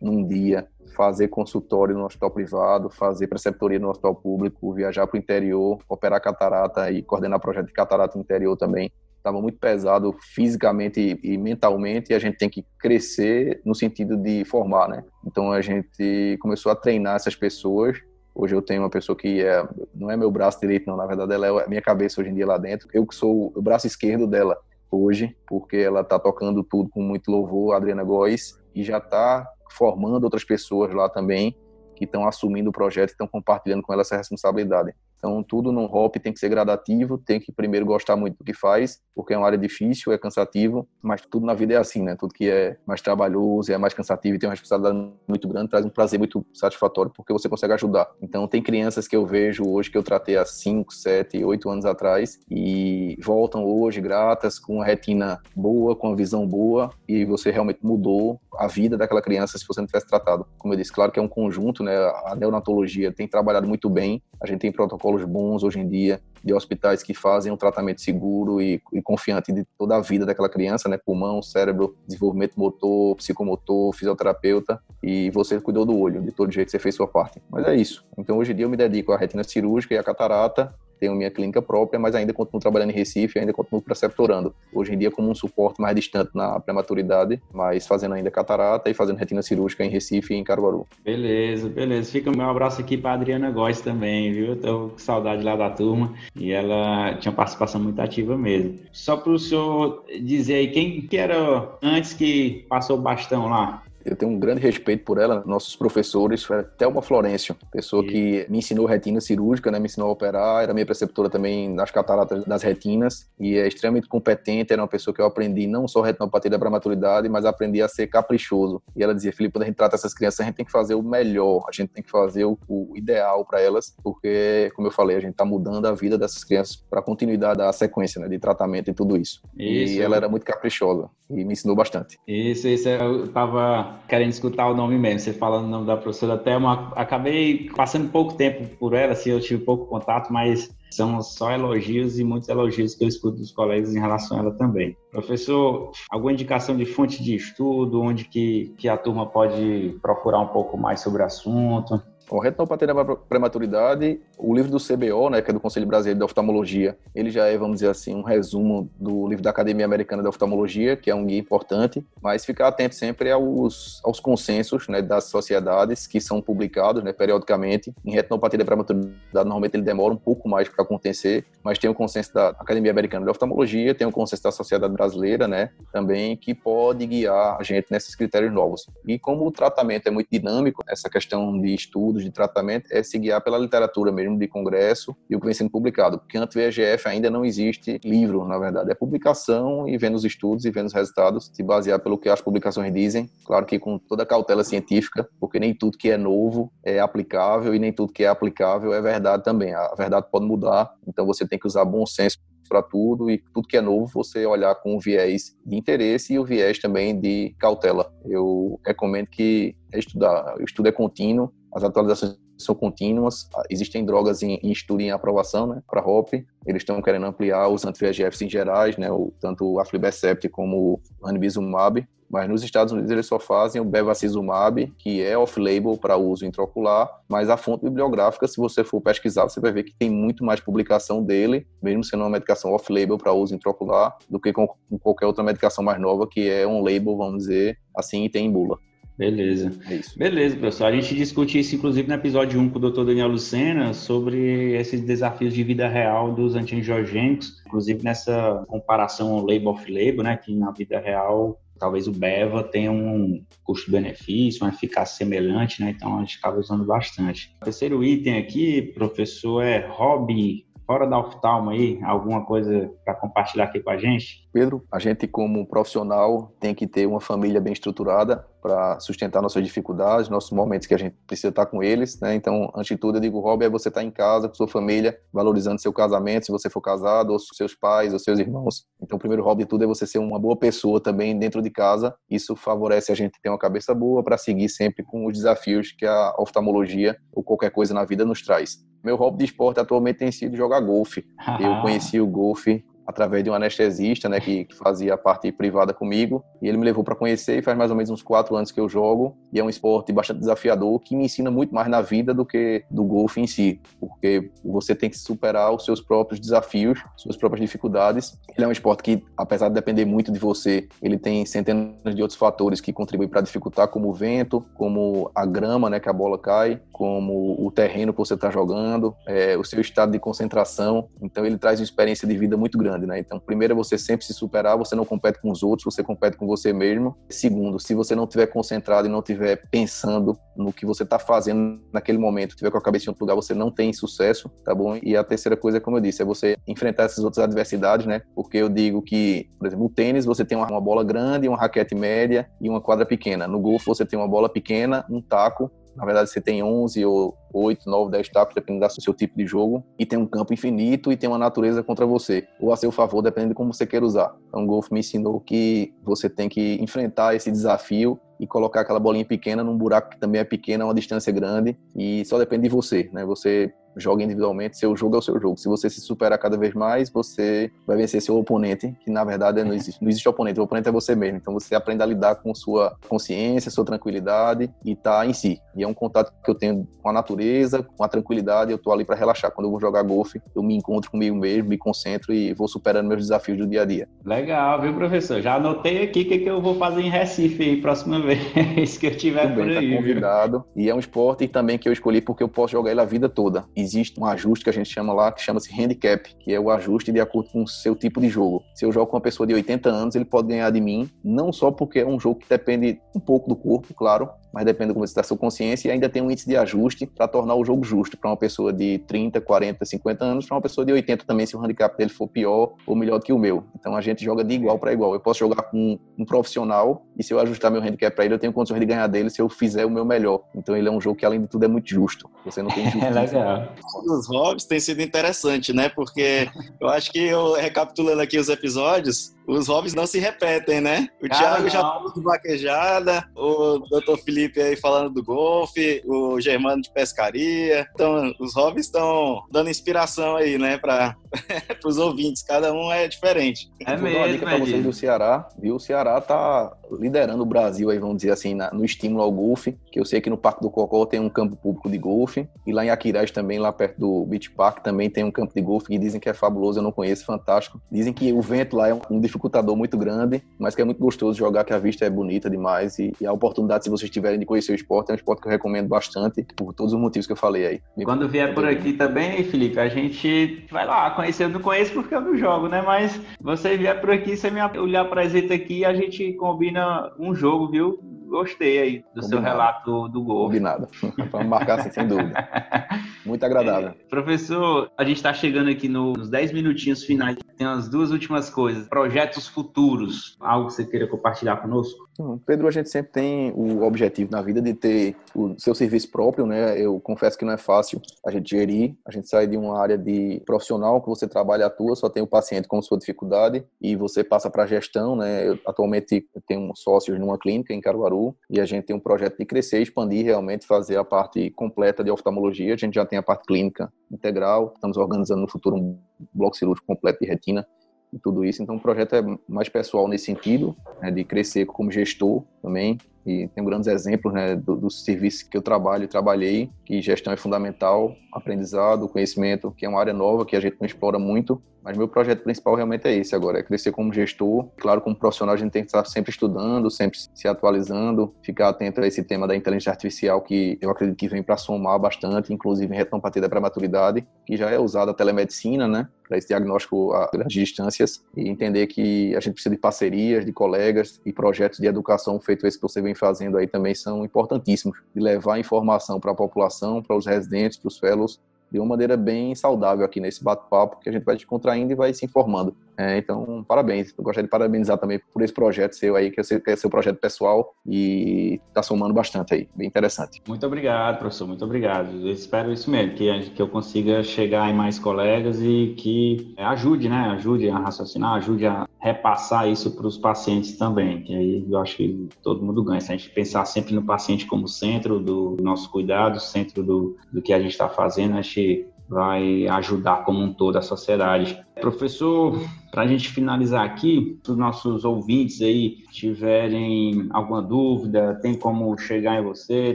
num dia, fazer consultório no hospital privado, fazer preceptoria no hospital público, viajar para o interior, operar catarata e coordenar projeto de catarata no interior também estava muito pesado fisicamente e, mentalmente, e a gente tem que crescer no sentido de formar, né? Então a gente começou a treinar essas pessoas. Hoje eu tenho uma pessoa que é, não é meu braço direito, não, na verdade ela é a minha cabeça hoje em dia lá dentro. Eu que sou o braço esquerdo dela hoje, porque ela está tocando tudo com muito louvor, a Adriana Góes, e já está formando outras pessoas lá também que estão assumindo o projeto, estão compartilhando com ela essa responsabilidade. Então, tudo no hop tem que ser gradativo, tem que primeiro gostar muito do que faz, porque é uma área difícil, é cansativo, mas tudo na vida é assim, né? Tudo que é mais trabalhoso, é mais cansativo e tem uma responsabilidade muito grande, traz um prazer muito satisfatório, porque você consegue ajudar. Então, tem crianças que eu vejo hoje que eu tratei há 5, 7, 8 anos atrás e voltam hoje gratas, com a retina boa, com a visão boa, e você realmente mudou a vida daquela criança se você não tivesse tratado. Como eu disse, claro que é um conjunto, né? A neonatologia tem trabalhado muito bem, a gente tem protocolos bons hoje em dia de hospitais que fazem um tratamento seguro e, e confiante de toda a vida daquela criança, né? Pulmão, cérebro, desenvolvimento motor, psicomotor, fisioterapeuta e você cuidou do olho, de todo jeito você fez sua parte. Mas é isso. Então hoje em dia eu me dedico à retina cirúrgica e à catarata tenho minha clínica própria, mas ainda continuo trabalhando em Recife, ainda continuo preceptorando. Hoje em dia como um suporte mais distante na prematuridade, mas fazendo ainda catarata e fazendo retina cirúrgica em Recife e em Caruaru. Beleza, beleza. Fica meu abraço aqui para Adriana Góes também, viu? Tô com saudade lá da turma e ela tinha participação muito ativa mesmo. Só para o senhor dizer aí, quem que era antes que passou o bastão lá? Eu tenho um grande respeito por ela, nossos professores, foi até uma Florencio, pessoa e... que me ensinou retina cirúrgica, né, me ensinou a operar, era minha preceptora também nas cataratas das retinas e é extremamente competente, era uma pessoa que eu aprendi não só retinopatia da prematuridade, mas aprendi a ser caprichoso. E ela dizia, Felipe, quando a gente trata essas crianças, a gente tem que fazer o melhor, a gente tem que fazer o, o ideal para elas, porque, como eu falei, a gente está mudando a vida dessas crianças para a continuidade da sequência né, de tratamento e tudo isso. isso. E ela era muito caprichosa e me ensinou bastante. Isso, isso eu estava querendo escutar o nome mesmo, você falando o nome da professora uma, acabei passando pouco tempo por ela, assim, eu tive pouco contato, mas são só elogios e muitos elogios que eu escuto dos colegas em relação a ela também. Professor, alguma indicação de fonte de estudo, onde que, que a turma pode procurar um pouco mais sobre o assunto? O retinopatia da prematuridade, o livro do CBO, né, que é do Conselho Brasileiro de Oftalmologia, ele já é, vamos dizer assim, um resumo do livro da Academia Americana de Oftalmologia, que é um guia importante, mas ficar atento sempre aos, aos consensos né, das sociedades que são publicados né, periodicamente. Em retinopatia da prematuridade, normalmente ele demora um pouco mais para acontecer, mas tem o consenso da Academia Americana de Oftalmologia, tem o consenso da Sociedade Brasileira, né, também, que pode guiar a gente nesses critérios novos. E como o tratamento é muito dinâmico, essa questão de estudo, estudos de tratamento é se guiar pela literatura mesmo de congresso e o que vem sendo publicado, porque anti-VEGF ainda não existe livro, na verdade, é publicação e vendo os estudos e vendo os resultados, se basear pelo que as publicações dizem, claro que com toda a cautela científica, porque nem tudo que é novo é aplicável e nem tudo que é aplicável é verdade também, a verdade pode mudar, então você tem que usar bom senso para tudo e tudo que é novo você olhar com o viés de interesse e o viés também de cautela. Eu recomendo que estudar, o estudo é contínuo, as atualizações são contínuas, existem drogas em, em estudo e em aprovação, né, para HOP, eles estão querendo ampliar os anti-VEGFs em gerais, né, o, tanto o aflibercept como o ranibizumab, mas nos Estados Unidos eles só fazem o bevacizumab, que é off-label para uso intraocular, mas a fonte bibliográfica, se você for pesquisar, você vai ver que tem muito mais publicação dele, mesmo sendo uma medicação off-label para uso intraocular, do que com qualquer outra medicação mais nova que é um label, vamos dizer assim, e tem em bula. Beleza. É. Beleza, pessoal. A gente discute isso, inclusive, no episódio 1 com o Dr. Daniel Lucena, sobre esses desafios de vida real dos antiangiogênicos, inclusive nessa comparação ao label off-label, né, que na vida real talvez o Beva tenha um custo-benefício, uma eficácia semelhante, né? Então a gente acaba usando bastante. O terceiro item aqui, professor, é hobby fora da oftalmo aí, alguma coisa para compartilhar aqui com a gente? Pedro, a gente como profissional tem que ter uma família bem estruturada para sustentar nossas dificuldades, nossos momentos que a gente precisa estar com eles, né? Então, antes de tudo, eu digo, hobby é você estar em casa com sua família, valorizando seu casamento, se você for casado, ou seus pais, ou seus irmãos. Então, o primeiro hobby de tudo é você ser uma boa pessoa também dentro de casa. Isso favorece a gente ter uma cabeça boa para seguir sempre com os desafios que a oftalmologia ou qualquer coisa na vida nos traz. Meu hobby de esporte atualmente tem sido jogar golfe. Eu conheci o golfe através de um anestesista, né, que, que fazia a parte privada comigo, e ele me levou para conhecer, e faz mais ou menos uns quatro anos que eu jogo, e é um esporte bastante desafiador, que me ensina muito mais na vida do que do golfe em si, porque você tem que superar os seus próprios desafios, suas próprias dificuldades. Ele é um esporte que, apesar de depender muito de você, ele tem centenas de outros fatores que contribuem para dificultar, como o vento, como a grama, né, que a bola cai, como o terreno que você está jogando, é, o seu estado de concentração. Então, ele traz uma experiência de vida muito grande grande, né? Então, primeiro é você sempre se superar, você não compete com os outros, você compete com você mesmo. Segundo, se você não estiver concentrado e não estiver pensando no que você está fazendo naquele momento, estiver com a cabeça em outro lugar, você não tem sucesso, tá bom? E a terceira coisa, como eu disse, é você enfrentar essas outras adversidades, né? Porque eu digo que, por exemplo, no tênis você tem uma bola grande, uma raquete média e uma quadra pequena. No golfe você tem uma bola pequena, um taco na verdade, você tem 11 ou 8, 9, 10 tacos, dependendo do seu tipo de jogo, e tem um campo infinito e tem uma natureza contra você, ou a seu favor, dependendo de como você quer usar. Então, o golfe me ensinou que você tem que enfrentar esse desafio e colocar aquela bolinha pequena num buraco que também é pequeno, a uma distância grande, e só depende de você, né? Você joga individualmente, seu jogo é o seu jogo. Se você se superar cada vez mais, você vai vencer seu oponente, que na verdade não existe, não existe oponente, o oponente é você mesmo. Então você aprende a lidar com sua consciência, sua tranquilidade e tá em si. E é um contato que eu tenho com a natureza com a tranquilidade, eu tô ali para relaxar. Quando eu vou jogar golfe, eu me encontro comigo mesmo, me concentro e vou superando meus desafios do dia a dia. Legal, viu, professor? Já anotei aqui o que, que eu vou fazer em Recife aí, próxima vez que eu tiver Também por aí. Tá convidado. E é um esporte também que eu escolhi porque eu posso jogar ele a vida toda. Existe um ajuste que a gente chama lá, que chama-se handicap, que é o ajuste de acordo com o seu tipo de jogo. Se eu jogo com uma pessoa de 80 anos, ele pode ganhar de mim, não só porque é um jogo que depende um pouco do corpo, claro, mas depende como está a sua consciência e ainda tem um índice de ajuste para tornar o jogo justo para uma pessoa de 30, 40, 50 anos, para uma pessoa de 80 também, se o handicap dele for pior ou melhor que o meu. Então a gente joga de igual para igual. Eu posso jogar com um profissional e se eu ajustar meu handicap para ele, eu tenho condições de ganhar dele se eu fizer o meu melhor. Então ele é um jogo que além de tudo é muito justo. Você não tem justiça. É legal. Os hobbies tem sido interessante, né? Porque eu acho que eu recapitulando aqui os episódios, os hobbies não se repetem, né? O Cara, Thiago não. já falou de vaquejada, o Dr. Felipe aí falando do golfe, o Germano de pescaria. Então, os hobbies estão dando inspiração aí, né, para os ouvintes. Cada um é diferente. É mesmo, uma dica para vocês do Ceará, viu? O Ceará tá liderando o Brasil aí, vamos dizer assim, na, no estímulo ao golfe, que eu sei que no Parque do Cocó tem um campo público de golfe, e lá em Aquiraz também, lá perto do Beach Park, também tem um campo de golfe que dizem que é fabuloso, eu não conheço, fantástico. Dizem que o vento lá é um dificultador muito grande, mas que é muito gostoso jogar, que a vista é bonita demais, e, e a oportunidade, se vocês tiverem de conhecer o esporte, é um esporte que eu recomendo bastante, por todos os motivos que eu falei aí. Quando vier por aqui também, Felipe, a gente vai lá conhecer, eu não conheço porque eu não jogo, né, mas você vier por aqui, você me olhar apresenta aqui, a gente combina um jogo, viu? Gostei aí do Combinado. seu relato do gol. Combinado. Vamos marcar assim, sem dúvida. Muito agradável. É, professor, a gente está chegando aqui nos 10 minutinhos finais. Tem as duas últimas coisas. Projetos futuros. Algo que você queira compartilhar conosco? Pedro, a gente sempre tem o objetivo na vida de ter o seu serviço próprio, né? Eu confesso que não é fácil a gente gerir. A gente sai de uma área de profissional que você trabalha, atua, só tem o paciente com sua dificuldade e você passa para a gestão, né? Eu, atualmente eu tenho sócios numa clínica em Caruaru e a gente tem um projeto de crescer, expandir realmente, fazer a parte completa de oftalmologia. A gente já tem a parte clínica integral, estamos organizando no futuro um bloco cirúrgico completo de retina e tudo isso. Então, o projeto é mais pessoal nesse sentido, né, de crescer como gestor também. E tenho grandes exemplos né, do, do serviço que eu trabalho e trabalhei, que gestão é fundamental, aprendizado, conhecimento, que é uma área nova que a gente não explora muito, mas meu projeto principal realmente é esse agora, é crescer como gestor. Claro, como profissional a gente tem que estar sempre estudando, sempre se atualizando, ficar atento a esse tema da inteligência artificial que eu acredito que vem para somar bastante, inclusive em retomar da pré-maturidade, que já é usada a telemedicina, né? para esse diagnóstico a grandes distâncias e entender que a gente precisa de parcerias, de colegas e projetos de educação feito esse que você vem fazendo aí também são importantíssimos de levar informação para a população, para os residentes, para os fellows de uma maneira bem saudável aqui nesse bate-papo, que a gente vai descontraindo e vai se informando. É, então, parabéns. Eu gostaria de parabenizar também por esse projeto seu aí, que é seu projeto pessoal e está somando bastante aí. Bem interessante. Muito obrigado, professor. Muito obrigado. Eu espero isso mesmo, que, que eu consiga chegar em mais colegas e que ajude, né? Ajude a raciocinar, ajude a repassar isso para os pacientes também. Que aí eu acho que todo mundo ganha. Se a gente pensar sempre no paciente como centro do nosso cuidado, centro do, do que a gente está fazendo, acho que vai ajudar como um todo a sociedade. Professor, para a gente finalizar aqui, se os nossos ouvintes aí tiverem alguma dúvida, tem como chegar em você,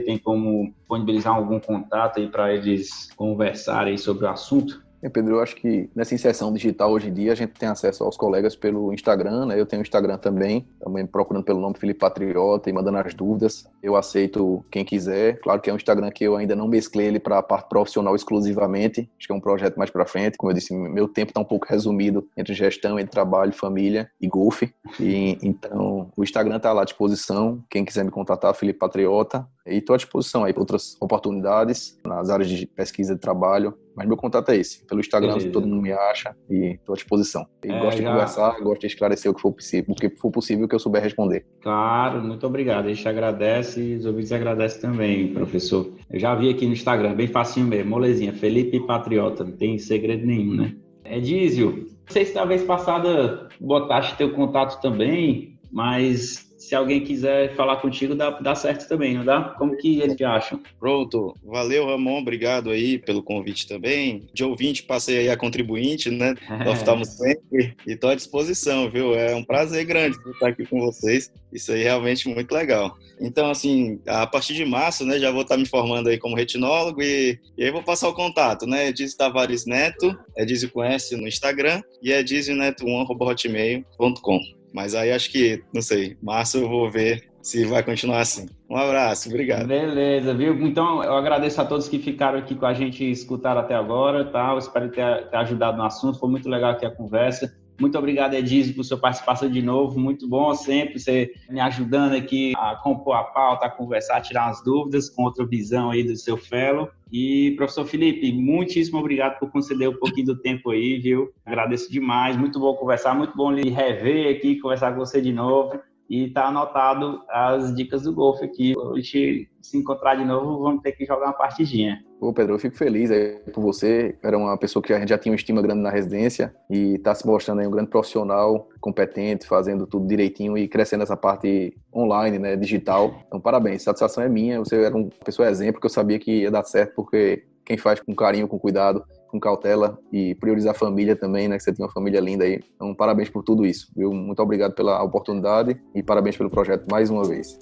tem como disponibilizar algum contato aí para eles conversarem sobre o assunto? É, Pedro, eu acho que nessa inserção digital hoje em dia a gente tem acesso aos colegas pelo Instagram, né? Eu tenho o Instagram também, também procurando pelo nome Felipe Patriota e mandando as dúvidas. Eu aceito quem quiser. Claro que é um Instagram que eu ainda não mesclei ele para a parte profissional exclusivamente. Acho que é um projeto mais para frente. Como eu disse, meu tempo está um pouco resumido entre gestão, entre trabalho, família e golfe. E então o Instagram está lá à disposição. Quem quiser me contatar, Felipe Patriota. E estou à disposição aí para outras oportunidades nas áreas de pesquisa de trabalho. Mas meu contato é esse. Pelo Instagram, Beleza. todo mundo me acha e estou à disposição. E é, gosto de já... conversar, gosto de esclarecer o que for possível, o que for possível que eu souber responder. Claro, muito obrigado. A gente agradece e os ouvintes agradecem também, professor. Eu já vi aqui no Instagram, bem facinho mesmo, molezinha, Felipe Patriota, não tem segredo nenhum, né? Edísio, não sei se talvez passada botaste teu contato também, mas se alguém quiser falar contigo, dá, dá certo também, não dá? Como que eles te acham? Pronto. Valeu, Ramon. Obrigado aí pelo convite também. De ouvinte, passei aí a contribuinte, né? É. Estamos sempre e estou à disposição, viu? É um prazer grande estar aqui com vocês. Isso aí é realmente muito legal. Então, assim, a partir de março, né, já vou estar me formando aí como retinólogo e, e aí vou passar o contato, né? Dizzy Tavares Neto, é Dizzy Conhece no Instagram e é dizzyneto1.hotmail.com. Mas aí acho que, não sei, março eu vou ver se vai continuar assim. Um abraço, obrigado. Beleza, viu? Então eu agradeço a todos que ficaram aqui com a gente e escutaram até agora, tá? Eu espero ter, ter ajudado no assunto, foi muito legal aqui a conversa. Muito obrigado, Edizio, por sua participação de novo. Muito bom sempre você me ajudando aqui a compor a pauta, a conversar, a tirar umas dúvidas com outra visão aí do seu fellow. E, professor Felipe, muitíssimo obrigado por conceder um pouquinho do tempo aí, viu? Agradeço demais. Muito bom conversar, muito bom lhe rever aqui, conversar com você de novo. E tá anotado as dicas do golfe aqui. A gente se encontrar de novo, vamos ter que jogar uma partidinha. Ô, Pedro, eu fico feliz aí por você. Era uma pessoa que a gente já tinha uma estima grande na residência e está se mostrando aí um grande profissional, competente, fazendo tudo direitinho e crescendo essa parte online, né, digital. Então, parabéns. Satisfação é minha. Você era uma pessoa exemplo que eu sabia que ia dar certo porque quem faz com carinho, com cuidado, com cautela e priorizar a família também, né? Que você tem uma família linda aí. Então, parabéns por tudo isso, viu? Muito obrigado pela oportunidade e parabéns pelo projeto mais uma vez.